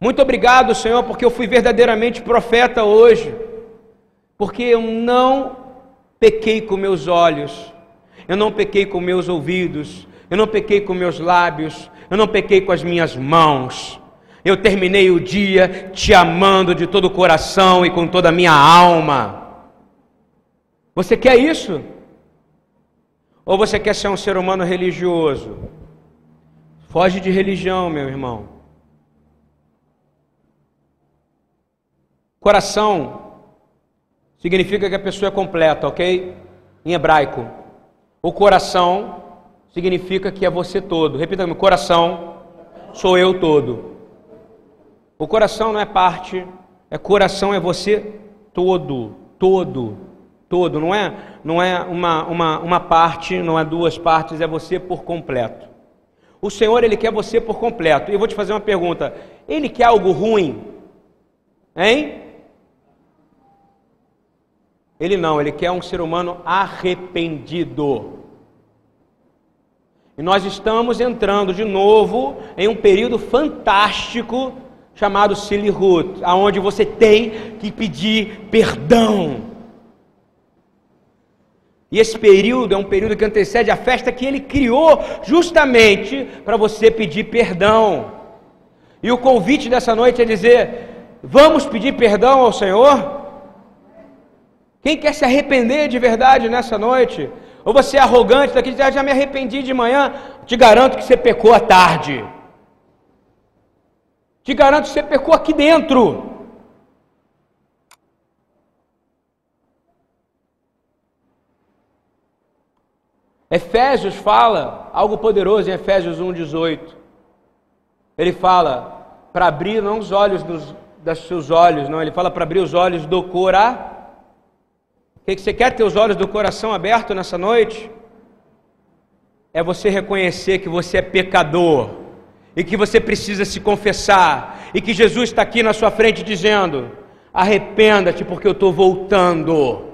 [SPEAKER 1] Muito obrigado, Senhor, porque eu fui verdadeiramente profeta hoje, porque eu não pequei com meus olhos, eu não pequei com meus ouvidos, eu não pequei com meus lábios, eu não pequei com as minhas mãos. Eu terminei o dia te amando de todo o coração e com toda a minha alma. Você quer isso? Ou você quer ser um ser humano religioso? Foge de religião, meu irmão. Coração significa que a pessoa é completa, ok? Em hebraico. O coração significa que é você todo. Repita comigo: coração sou eu todo. O coração não é parte, é coração é você todo, todo, todo. Não é, não é uma, uma, uma parte, não é duas partes, é você por completo. O Senhor ele quer você por completo. E eu vou te fazer uma pergunta: Ele quer algo ruim? Hein? Ele não, ele quer um ser humano arrependido. E nós estamos entrando de novo em um período fantástico chamado Silihut, aonde você tem que pedir perdão. E esse período é um período que antecede a festa que ele criou justamente para você pedir perdão. E o convite dessa noite é dizer: vamos pedir perdão ao Senhor? Quem quer se arrepender de verdade nessa noite? Ou você é arrogante daqui, ah, já me arrependi de manhã, te garanto que você pecou à tarde. Te garanto que você pecou aqui dentro. Efésios fala algo poderoso em Efésios 1,18. Ele fala para abrir não os olhos dos, seus olhos, não, ele fala para abrir os olhos do coração o que você quer ter os olhos do coração aberto nessa noite? É você reconhecer que você é pecador e que você precisa se confessar e que Jesus está aqui na sua frente dizendo: arrependa-te porque eu estou voltando.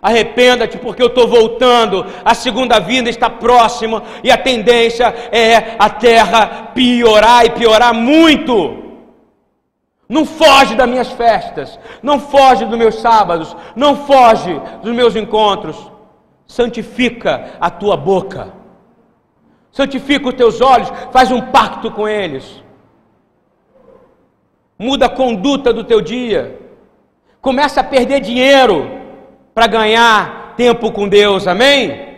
[SPEAKER 1] Arrependa-te porque eu estou voltando. A segunda vinda está próxima e a tendência é a terra piorar e piorar muito. Não foge das minhas festas, não foge dos meus sábados, não foge dos meus encontros. Santifica a tua boca, santifica os teus olhos, faz um pacto com eles. Muda a conduta do teu dia. Começa a perder dinheiro para ganhar tempo com Deus, amém?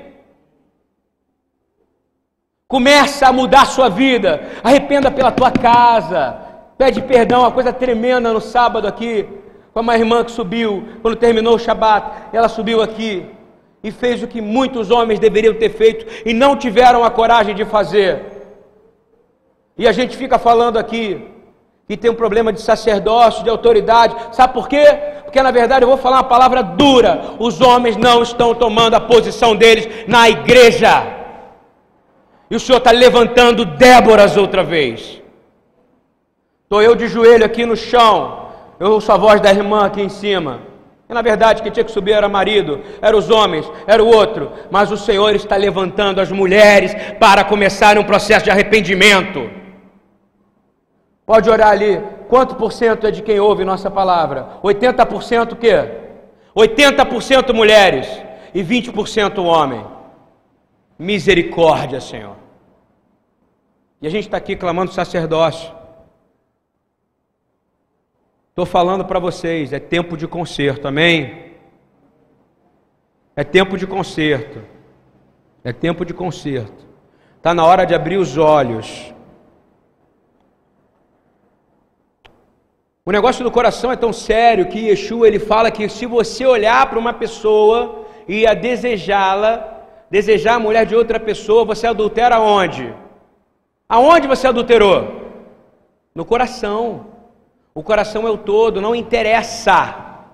[SPEAKER 1] Começa a mudar a sua vida. Arrependa pela tua casa, Pede perdão, uma coisa tremenda no sábado aqui, com uma irmã que subiu, quando terminou o Shabat, ela subiu aqui e fez o que muitos homens deveriam ter feito e não tiveram a coragem de fazer. E a gente fica falando aqui que tem um problema de sacerdócio, de autoridade. Sabe por quê? Porque na verdade eu vou falar uma palavra dura. Os homens não estão tomando a posição deles na igreja. E o Senhor está levantando Déboras outra vez. Estou eu de joelho aqui no chão, eu ouço a voz da irmã aqui em cima. E na verdade, quem tinha que subir era marido, eram os homens, era o outro. Mas o Senhor está levantando as mulheres para começar um processo de arrependimento. Pode orar ali. Quanto por cento é de quem ouve nossa palavra? 80% o quê? 80% mulheres e 20% homem. Misericórdia, Senhor. E a gente está aqui clamando sacerdócio. Estou falando para vocês, é tempo de conserto, amém? É tempo de conserto. É tempo de conserto. Está na hora de abrir os olhos. O negócio do coração é tão sério que Yeshua ele fala que se você olhar para uma pessoa e a desejá-la, desejar a mulher de outra pessoa, você adultera onde? Aonde você adulterou? No coração. O coração é o todo, não interessa.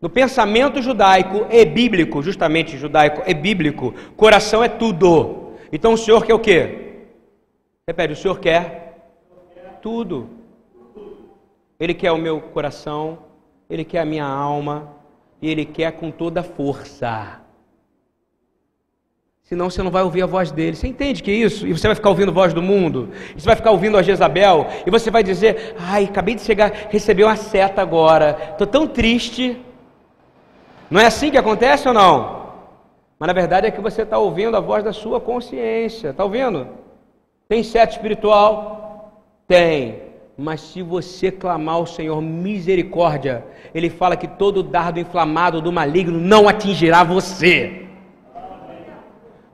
[SPEAKER 1] No pensamento judaico e bíblico, justamente judaico e bíblico, coração é tudo. Então o Senhor quer o quê? Repete, o Senhor quer tudo. Ele quer o meu coração, ele quer a minha alma, e ele quer com toda força. Senão você não vai ouvir a voz dele. Você entende que é isso? E você vai ficar ouvindo a voz do mundo. E você vai ficar ouvindo a Jezabel. E você vai dizer: Ai, acabei de chegar, receber uma seta agora. Estou tão triste. Não é assim que acontece ou não? Mas na verdade é que você está ouvindo a voz da sua consciência. Está ouvindo? Tem seta espiritual? Tem. Mas se você clamar ao Senhor misericórdia, Ele fala que todo dardo inflamado do maligno não atingirá você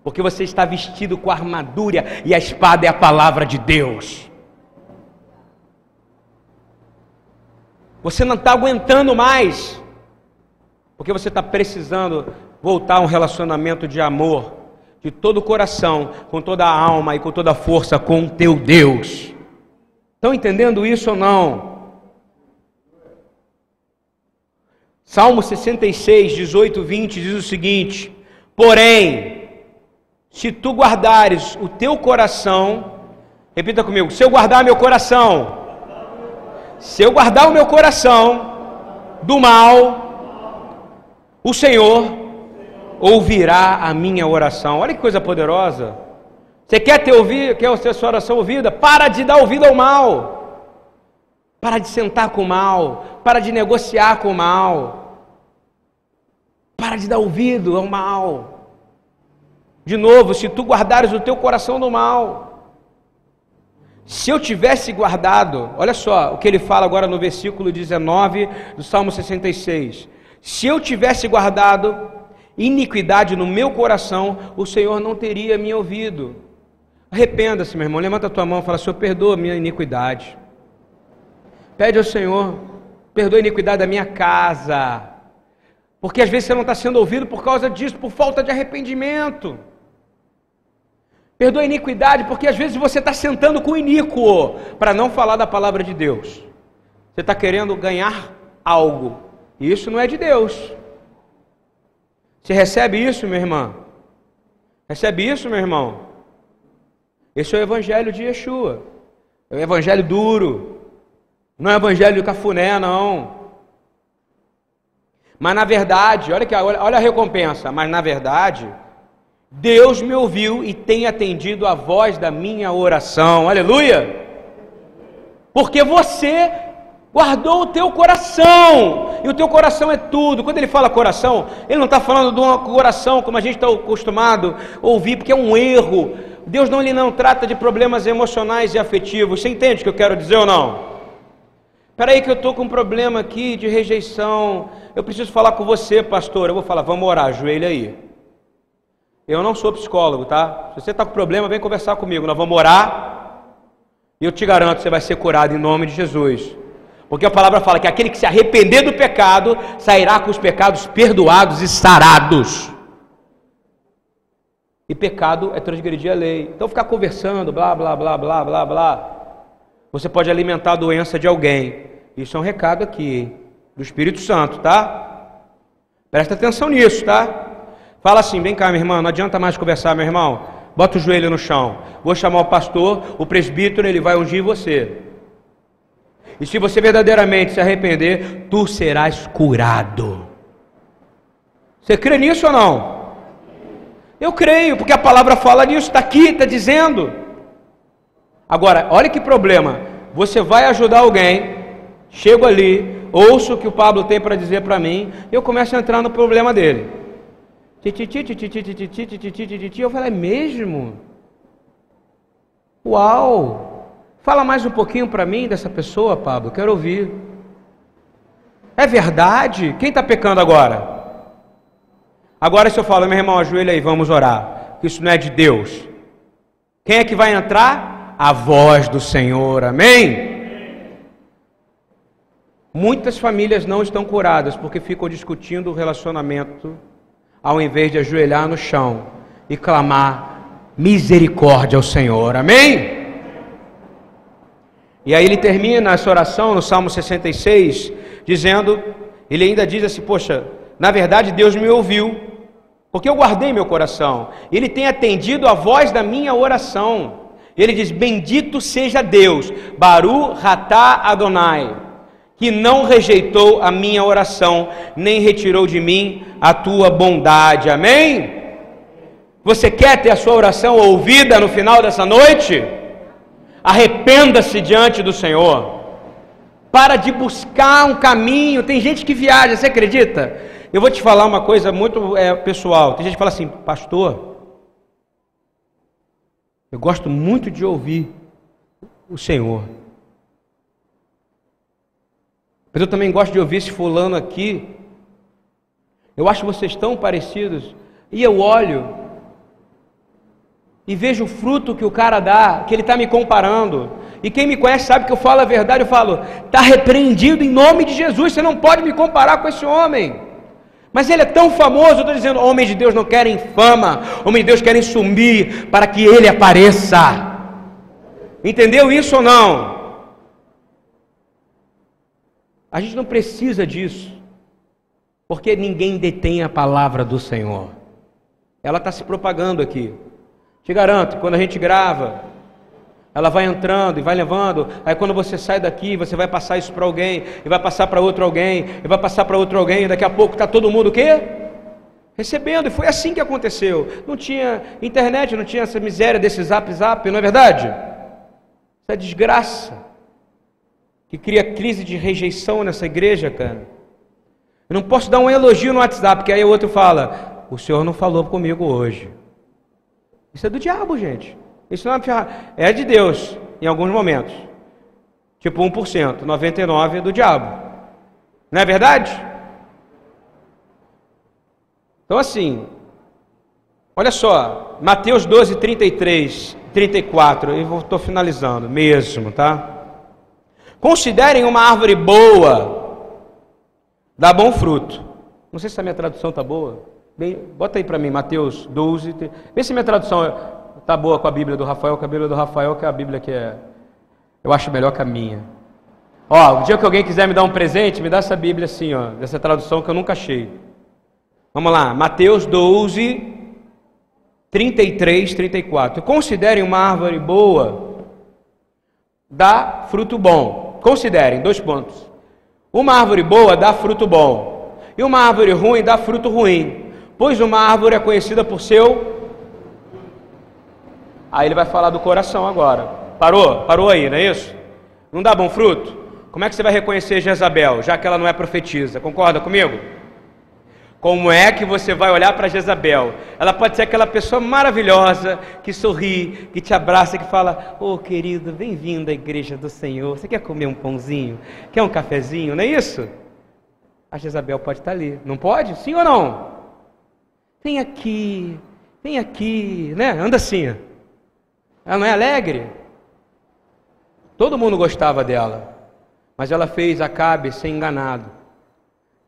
[SPEAKER 1] porque você está vestido com a armadura e a espada é a palavra de Deus. Você não está aguentando mais, porque você está precisando voltar a um relacionamento de amor, de todo o coração, com toda a alma e com toda a força com o teu Deus. Estão entendendo isso ou não? Salmo 66, 18, 20 diz o seguinte: Porém, se tu guardares o teu coração, repita comigo: se eu guardar meu coração, se eu guardar o meu coração do mal, o Senhor ouvirá a minha oração. Olha que coisa poderosa. Você quer ter ouvido, quer ter sua oração ouvida? Para de dar ouvido ao mal. Para de sentar com o mal. Para de negociar com o mal. Para de dar ouvido ao mal. De novo, se tu guardares o teu coração do mal, Se eu tivesse guardado, olha só o que ele fala agora no versículo 19 do Salmo 66. Se eu tivesse guardado iniquidade no meu coração, o Senhor não teria me ouvido. Arrependa-se, meu irmão, levanta a tua mão e fala: Senhor, perdoa a minha iniquidade. Pede ao Senhor, perdoa a iniquidade da minha casa. Porque às vezes você não está sendo ouvido por causa disso, por falta de arrependimento. Perdoa a iniquidade, porque às vezes você está sentando com o iníquo para não falar da palavra de Deus. Você está querendo ganhar algo. E isso não é de Deus. Você recebe isso, minha irmã? Recebe isso, meu irmão? Esse é o evangelho de Yeshua. É o evangelho duro. Não é o evangelho do cafuné, não. Mas na verdade, olha, aqui, olha, a recompensa. Mas na verdade, Deus me ouviu e tem atendido a voz da minha oração. Aleluia! Porque você guardou o teu coração, e o teu coração é tudo. Quando ele fala coração, ele não está falando de um coração como a gente está acostumado a ouvir, porque é um erro. Deus não, ele não trata de problemas emocionais e afetivos. Você entende o que eu quero dizer ou não? Espera aí que eu estou com um problema aqui de rejeição. Eu preciso falar com você, pastor. Eu vou falar, vamos orar, ajoelha aí. Eu não sou psicólogo, tá? Se você está com problema, vem conversar comigo. Nós vamos orar e eu te garanto que você vai ser curado em nome de Jesus. Porque a palavra fala que aquele que se arrepender do pecado sairá com os pecados perdoados e sarados. E pecado é transgredir a lei. Então ficar conversando, blá, blá, blá, blá, blá, blá. Você pode alimentar a doença de alguém. Isso é um recado aqui, do Espírito Santo, tá? Presta atenção nisso, tá? Fala assim: vem cá, minha irmã, não adianta mais conversar, meu irmão. Bota o joelho no chão. Vou chamar o pastor, o presbítero, ele vai ungir você. E se você verdadeiramente se arrepender, tu serás curado. Você crê nisso ou não? Eu creio, porque a palavra fala nisso, está aqui, está dizendo. Agora, olha que problema. Você vai ajudar alguém, chego ali, ouço o que o Pablo tem para dizer para mim, e eu começo a entrar no problema dele. Eu falei, é mesmo? Uau! Fala mais um pouquinho para mim dessa pessoa, Pablo, quero ouvir. É verdade? Quem está pecando agora? Agora se eu falo, meu irmão, ajoelha aí, vamos orar. Isso não é de Deus. Quem é que vai entrar? A voz do Senhor, amém? Muitas famílias não estão curadas porque ficam discutindo o relacionamento ao invés de ajoelhar no chão e clamar misericórdia ao Senhor. Amém? E aí ele termina essa oração no Salmo 66, dizendo, ele ainda diz assim: Poxa, na verdade Deus me ouviu, porque eu guardei meu coração. Ele tem atendido a voz da minha oração. Ele diz: Bendito seja Deus, Baru Ratá Adonai que não rejeitou a minha oração, nem retirou de mim a tua bondade. Amém? Você quer ter a sua oração ouvida no final dessa noite? Arrependa-se diante do Senhor. Para de buscar um caminho. Tem gente que viaja, você acredita? Eu vou te falar uma coisa muito é, pessoal. Tem gente que fala assim, pastor, eu gosto muito de ouvir o Senhor. Mas eu também gosto de ouvir esse fulano aqui. Eu acho vocês tão parecidos. E eu olho e vejo o fruto que o cara dá, que ele está me comparando. E quem me conhece sabe que eu falo a verdade. Eu falo, está repreendido em nome de Jesus. Você não pode me comparar com esse homem. Mas ele é tão famoso, eu estou dizendo, homens de Deus não querem fama, homens de Deus querem sumir para que ele apareça. Entendeu isso ou não? A gente não precisa disso, porque ninguém detém a palavra do Senhor. Ela está se propagando aqui. Te garanto, quando a gente grava, ela vai entrando e vai levando. Aí quando você sai daqui, você vai passar isso para alguém, e vai passar para outro alguém, e vai passar para outro alguém, e daqui a pouco está todo mundo o quê? Recebendo. E foi assim que aconteceu. Não tinha internet, não tinha essa miséria desse zap zap, não é verdade? Isso é desgraça que cria crise de rejeição nessa igreja, cara. Eu não posso dar um elogio no WhatsApp, porque aí o outro fala: O senhor não falou comigo hoje. Isso é do diabo, gente. Isso não é, é de Deus. em alguns momentos. Tipo 1%, 99% do diabo. Não é verdade? Então assim, olha só, Mateus 12, 33, 34, eu estou finalizando mesmo, tá? Considerem uma árvore boa, dá bom fruto. Não sei se a minha tradução está boa. Bem, bota aí para mim, Mateus 12. Vê se minha tradução está boa com a Bíblia do Rafael, com a Bíblia do Rafael, que é a Bíblia que é, eu acho melhor que a minha. Ó, o dia que alguém quiser me dar um presente, me dá essa Bíblia assim, ó, dessa tradução que eu nunca achei. Vamos lá, Mateus 12, 33, 34. Considerem uma árvore boa, dá fruto bom. Considerem, dois pontos. Uma árvore boa dá fruto bom, e uma árvore ruim dá fruto ruim, pois uma árvore é conhecida por seu. Aí ele vai falar do coração agora. Parou? Parou aí, não é isso? Não dá bom fruto? Como é que você vai reconhecer Jezabel, já que ela não é profetisa? Concorda comigo? Como é que você vai olhar para Jezabel? Ela pode ser aquela pessoa maravilhosa que sorri, que te abraça, que fala: Ô oh, querido, bem-vindo à igreja do Senhor. Você quer comer um pãozinho? Quer um cafezinho? Não é isso? A Jezabel pode estar ali. Não pode? Sim ou não? Vem aqui, vem aqui, né? Anda assim. Ela não é alegre? Todo mundo gostava dela, mas ela fez Acabe ser enganado.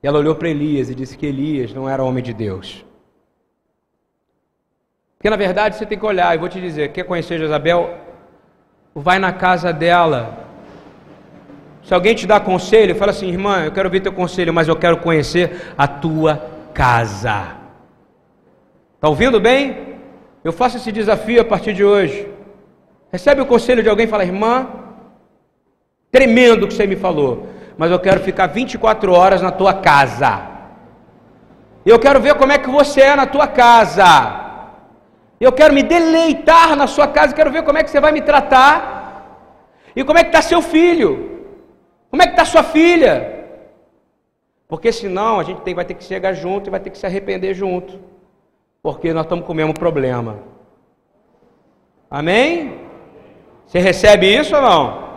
[SPEAKER 1] E ela olhou para Elias e disse que Elias não era homem de Deus. Porque na verdade você tem que olhar, e vou te dizer, quer conhecer Jezabel? Vai na casa dela. Se alguém te dá conselho, fala assim, irmã, eu quero ouvir teu conselho, mas eu quero conhecer a tua casa. Está ouvindo bem? Eu faço esse desafio a partir de hoje. Recebe o conselho de alguém e fala, irmã, tremendo que você me falou mas eu quero ficar 24 horas na tua casa. Eu quero ver como é que você é na tua casa. Eu quero me deleitar na sua casa, quero ver como é que você vai me tratar. E como é que está seu filho? Como é que está sua filha? Porque senão a gente tem, vai ter que chegar junto e vai ter que se arrepender junto. Porque nós estamos com o mesmo problema. Amém? Você recebe isso ou não?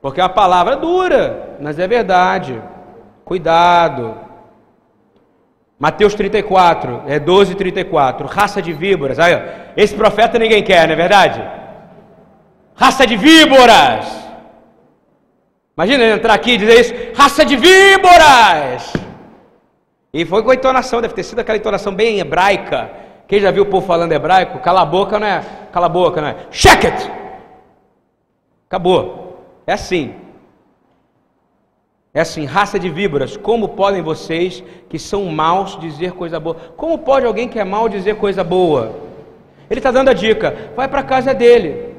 [SPEAKER 1] Porque a palavra é dura, mas é verdade. Cuidado. Mateus 34, é 12 34. Raça de víboras. Aí, ó, esse profeta ninguém quer, não é verdade? Raça de víboras. Imagina entrar aqui e dizer isso. Raça de víboras. E foi com a entonação, deve ter sido aquela entonação bem hebraica. Quem já viu o povo falando hebraico? Cala a boca, não é? Cala a boca, não é? Check it! Acabou. É assim. É assim, raça de víboras, como podem vocês que são maus dizer coisa boa? Como pode alguém que é mau dizer coisa boa? Ele está dando a dica: vai para a casa dele,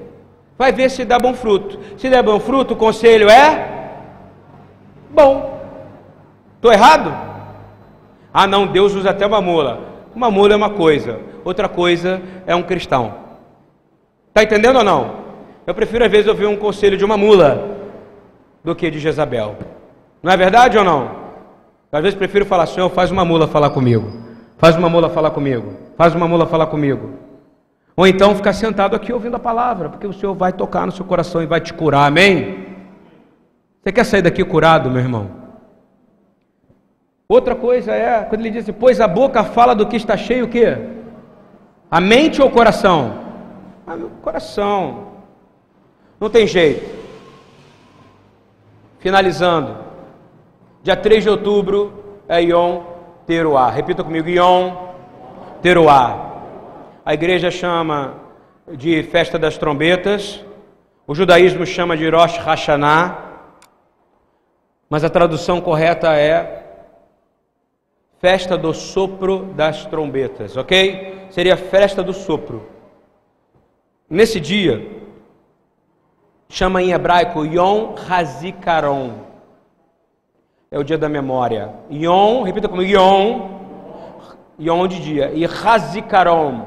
[SPEAKER 1] vai ver se dá bom fruto. Se der bom fruto, o conselho é bom. Estou errado? Ah, não, Deus usa até uma mula. Uma mula é uma coisa, outra coisa é um cristão. Está entendendo ou não? Eu prefiro às vezes ouvir um conselho de uma mula do que de Jezabel. Não é verdade ou não? Às vezes prefiro falar, Senhor, faz uma mula falar comigo. Faz uma mula falar comigo. Faz uma mula falar comigo. Ou então ficar sentado aqui ouvindo a palavra, porque o Senhor vai tocar no seu coração e vai te curar. Amém? Você quer sair daqui curado, meu irmão? Outra coisa é, quando ele diz, assim, pois a boca fala do que está cheio o quê? A mente ou o coração? Ah, meu coração. Não tem jeito. Finalizando. Dia 3 de outubro é Yom Teruah. Repita comigo, Yom Teruah. A igreja chama de festa das trombetas. O judaísmo chama de Rosh Hashanah. Mas a tradução correta é festa do sopro das trombetas, ok? Seria festa do sopro. Nesse dia, chama em hebraico Yom Hazikaron. É o dia da memória. Yom, repita comigo, Yom, Yom de dia. E Hazikaron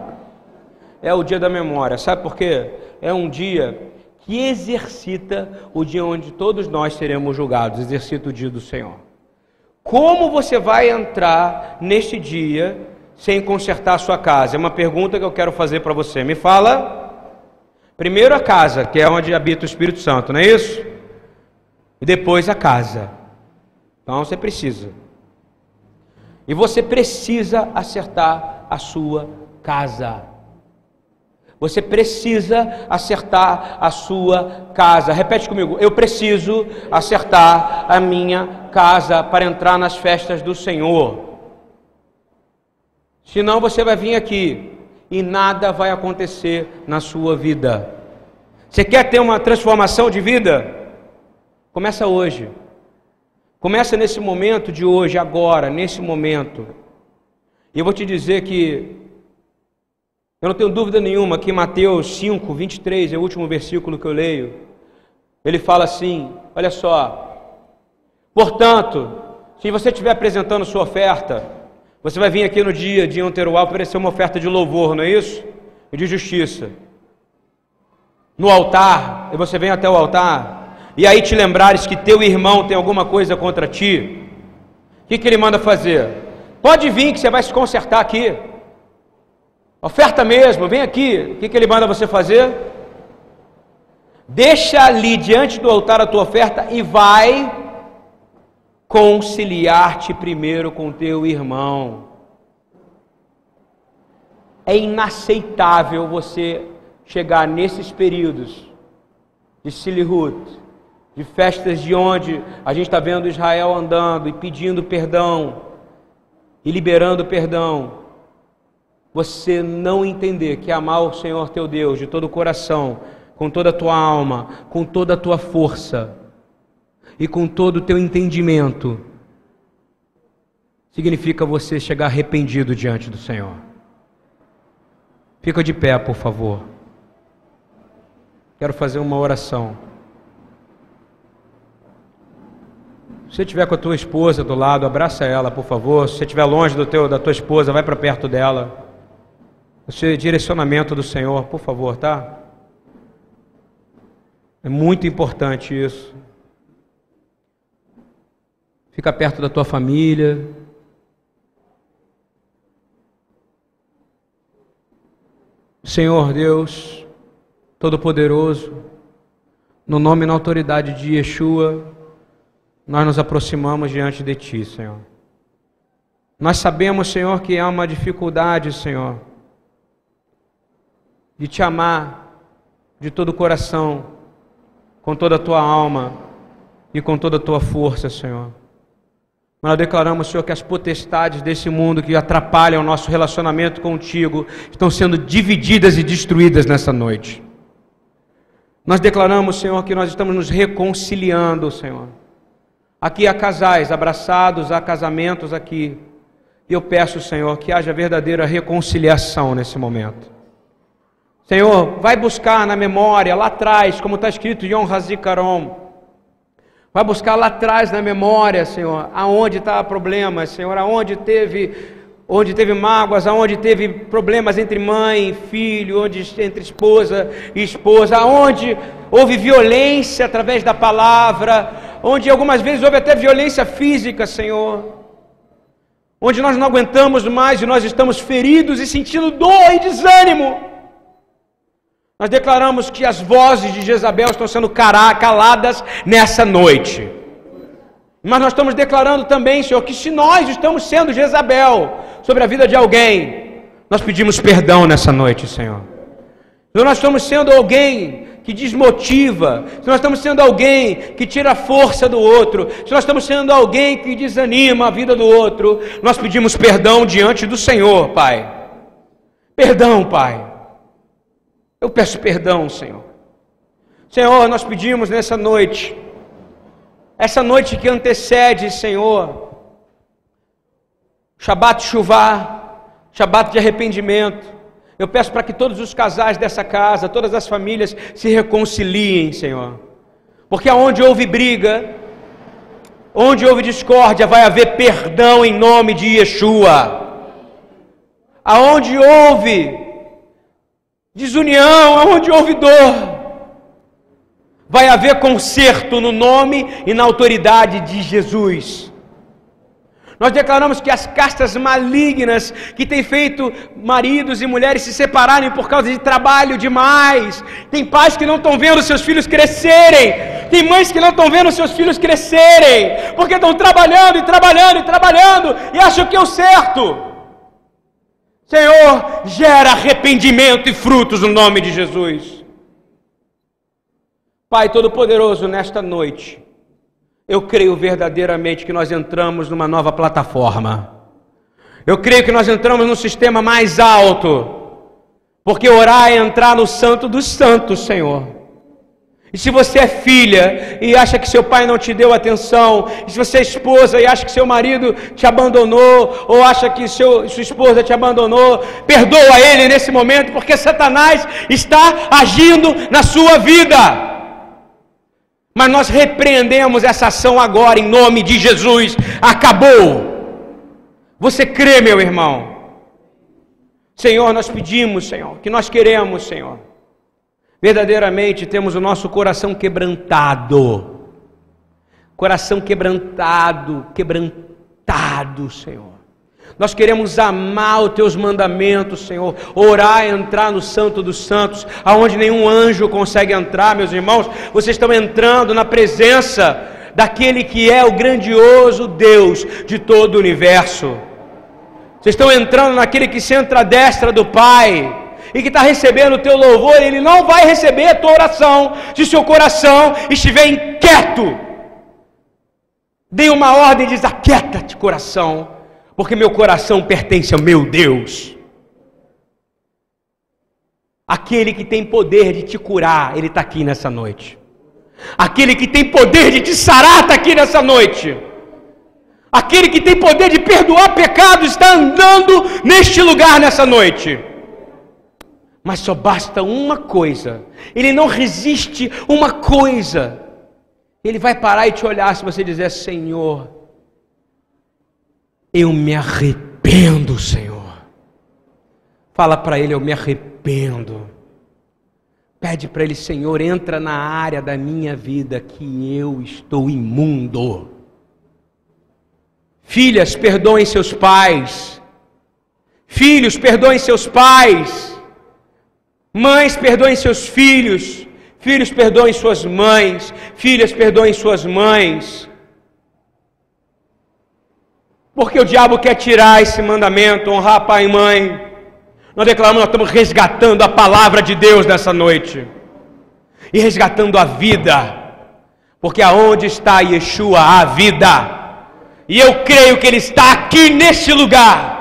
[SPEAKER 1] é o dia da memória. Sabe por quê? É um dia que exercita o dia onde todos nós seremos julgados, exercita o dia do Senhor. Como você vai entrar neste dia sem consertar a sua casa? É uma pergunta que eu quero fazer para você. Me fala. Primeiro a casa, que é onde habita o Espírito Santo, não é isso? E depois a casa. Então você precisa. E você precisa acertar a sua casa. Você precisa acertar a sua casa. Repete comigo. Eu preciso acertar a minha casa para entrar nas festas do Senhor. Senão você vai vir aqui e nada vai acontecer na sua vida. Você quer ter uma transformação de vida? Começa hoje. Começa nesse momento de hoje, agora, nesse momento. E eu vou te dizer que eu não tenho dúvida nenhuma que Mateus 5, 23 é o último versículo que eu leio. Ele fala assim: olha só. Portanto, se você estiver apresentando sua oferta, você vai vir aqui no dia de Anteruá oferecer uma oferta de louvor, não é isso? E de justiça. No altar, e você vem até o altar, e aí te lembrares que teu irmão tem alguma coisa contra ti, o que, que ele manda fazer? Pode vir que você vai se consertar aqui. Oferta mesmo, vem aqui. O que, que ele manda você fazer? Deixa ali diante do altar a tua oferta e vai conciliar-te primeiro com teu irmão. É inaceitável você chegar nesses períodos de Silihut, de festas de onde a gente está vendo Israel andando e pedindo perdão e liberando perdão. Você não entender que amar o Senhor teu Deus de todo o coração, com toda a tua alma, com toda a tua força, e com todo o teu entendimento, significa você chegar arrependido diante do Senhor. Fica de pé, por favor. Quero fazer uma oração. Se você estiver com a tua esposa do lado, abraça ela, por favor. Se você estiver longe do teu, da tua esposa, vai para perto dela. Esse direcionamento do Senhor, por favor, tá? É muito importante isso. Fica perto da tua família. Senhor Deus, Todo-Poderoso, no nome e na autoridade de Yeshua, nós nos aproximamos diante de Ti, Senhor. Nós sabemos, Senhor, que há uma dificuldade, Senhor, de Te amar de todo o coração, com toda a Tua alma e com toda a Tua força, Senhor. Mas nós declaramos, Senhor, que as potestades desse mundo que atrapalham o nosso relacionamento contigo estão sendo divididas e destruídas nessa noite. Nós declaramos, Senhor, que nós estamos nos reconciliando, Senhor. Aqui há casais abraçados, há casamentos aqui. E eu peço, Senhor, que haja verdadeira reconciliação nesse momento. Senhor, vai buscar na memória, lá atrás, como está escrito Yom Hazikarom, Vai buscar lá atrás na memória, Senhor, aonde está o problema, Senhor, aonde teve, onde teve mágoas, aonde teve problemas entre mãe e filho, onde entre esposa e esposa, aonde houve violência através da palavra, onde algumas vezes houve até violência física, Senhor. Onde nós não aguentamos mais e nós estamos feridos e sentindo dor e desânimo. Nós declaramos que as vozes de Jezabel estão sendo caladas nessa noite. Mas nós estamos declarando também, Senhor, que se nós estamos sendo Jezabel sobre a vida de alguém, nós pedimos perdão nessa noite, Senhor. Se nós estamos sendo alguém que desmotiva, se nós estamos sendo alguém que tira a força do outro, se nós estamos sendo alguém que desanima a vida do outro, nós pedimos perdão diante do Senhor, Pai. Perdão, Pai. Eu peço perdão, Senhor. Senhor, nós pedimos nessa noite, essa noite que antecede, Senhor, Shabat Chuvá, Shabat de arrependimento. Eu peço para que todos os casais dessa casa, todas as famílias se reconciliem, Senhor. Porque aonde houve briga, onde houve discórdia, vai haver perdão em nome de Yeshua. Aonde houve desunião, aonde houve dor, vai haver conserto no nome e na autoridade de Jesus. Nós declaramos que as castas malignas que têm feito maridos e mulheres se separarem por causa de trabalho demais. Tem pais que não estão vendo seus filhos crescerem. Tem mães que não estão vendo seus filhos crescerem. Porque estão trabalhando e trabalhando e trabalhando e acham que é o certo. Senhor, gera arrependimento e frutos no nome de Jesus. Pai Todo-Poderoso, nesta noite. Eu creio verdadeiramente que nós entramos numa nova plataforma. Eu creio que nós entramos num sistema mais alto. Porque orar é entrar no Santo dos Santos, Senhor. E se você é filha e acha que seu pai não te deu atenção, e se você é esposa e acha que seu marido te abandonou, ou acha que seu, sua esposa te abandonou, perdoa ele nesse momento, porque Satanás está agindo na sua vida. Mas nós repreendemos essa ação agora em nome de Jesus. Acabou. Você crê, meu irmão? Senhor, nós pedimos, Senhor, que nós queremos, Senhor. Verdadeiramente temos o nosso coração quebrantado. Coração quebrantado, quebrantado, Senhor. Nós queremos amar os teus mandamentos, Senhor. Orar, entrar no Santo dos Santos, aonde nenhum anjo consegue entrar, meus irmãos. Vocês estão entrando na presença daquele que é o grandioso Deus de todo o universo. Vocês estão entrando naquele que senta à destra do Pai e que está recebendo o teu louvor, ele não vai receber a tua oração se seu coração estiver inquieto. Dê uma ordem diz: aquieta-te, coração porque meu coração pertence ao meu Deus. Aquele que tem poder de te curar, ele está aqui nessa noite. Aquele que tem poder de te sarar está aqui nessa noite. Aquele que tem poder de perdoar pecados está andando neste lugar nessa noite. Mas só basta uma coisa. Ele não resiste uma coisa. Ele vai parar e te olhar se você dizer: Senhor, eu me arrependo, Senhor. Fala para ele, eu me arrependo. Pede para ele, Senhor, entra na área da minha vida que eu estou imundo. Filhas, perdoem seus pais. Filhos, perdoem seus pais. Mães, perdoem seus filhos. Filhos, perdoem suas mães. Filhas, perdoem suas mães. Porque o diabo quer tirar esse mandamento, honrar pai e mãe. Nós declaramos, nós estamos resgatando a palavra de Deus nessa noite. E resgatando a vida. Porque aonde está Yeshua, a vida. E eu creio que Ele está aqui neste lugar.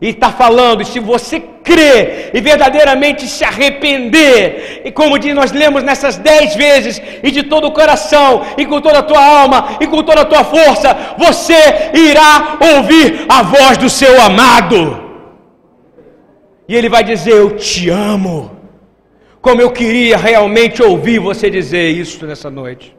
[SPEAKER 1] E está falando, se você crer e verdadeiramente se arrepender, e como diz, nós lemos nessas dez vezes, e de todo o coração, e com toda a tua alma, e com toda a tua força, você irá ouvir a voz do seu amado. E ele vai dizer: Eu te amo. Como eu queria realmente ouvir você dizer isso nessa noite.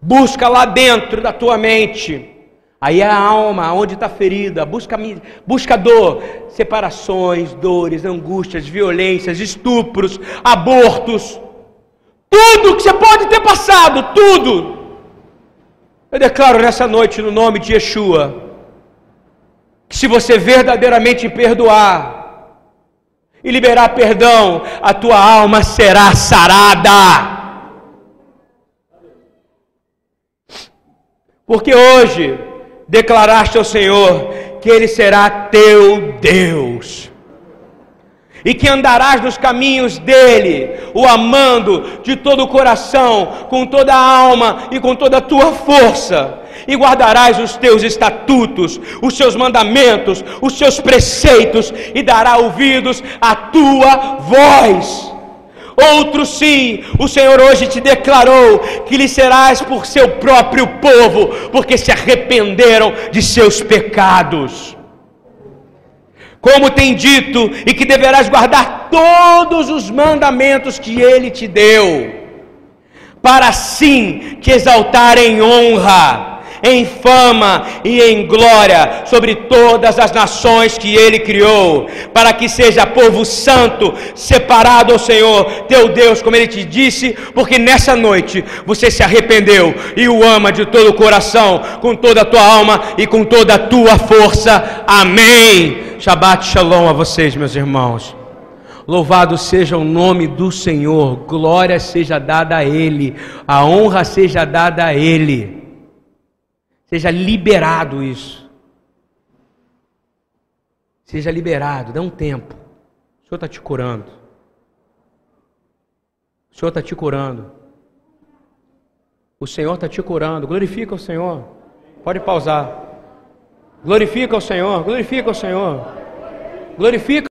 [SPEAKER 1] Busca lá dentro da tua mente Aí é a alma, onde está ferida, busca, busca dor, separações, dores, angústias, violências, estupros, abortos, tudo que você pode ter passado, tudo. Eu declaro nessa noite, no nome de Yeshua, que se você verdadeiramente perdoar e liberar perdão, a tua alma será sarada. Porque hoje, declaraste ao Senhor que Ele será teu Deus e que andarás nos caminhos dele, o amando de todo o coração, com toda a alma e com toda a tua força, e guardarás os teus estatutos, os seus mandamentos, os seus preceitos, e dará ouvidos à tua voz. Outro sim, o Senhor hoje te declarou que lhe serás por seu próprio povo, porque se arrependeram de seus pecados. Como tem dito, e que deverás guardar todos os mandamentos que ele te deu, para assim te exaltar em honra em fama e em glória sobre todas as nações que ele criou, para que seja povo santo, separado ao Senhor, teu Deus, como ele te disse, porque nessa noite você se arrependeu e o ama de todo o coração, com toda a tua alma e com toda a tua força. Amém. Shabbat Shalom a vocês, meus irmãos. Louvado seja o nome do Senhor, glória seja dada a Ele, a honra seja dada a Ele. Seja liberado isso. Seja liberado, dá um tempo. O Senhor está te curando. O Senhor está te curando. O Senhor está te curando. Glorifica o Senhor. Pode pausar. Glorifica o Senhor. Glorifica o Senhor. Glorifica.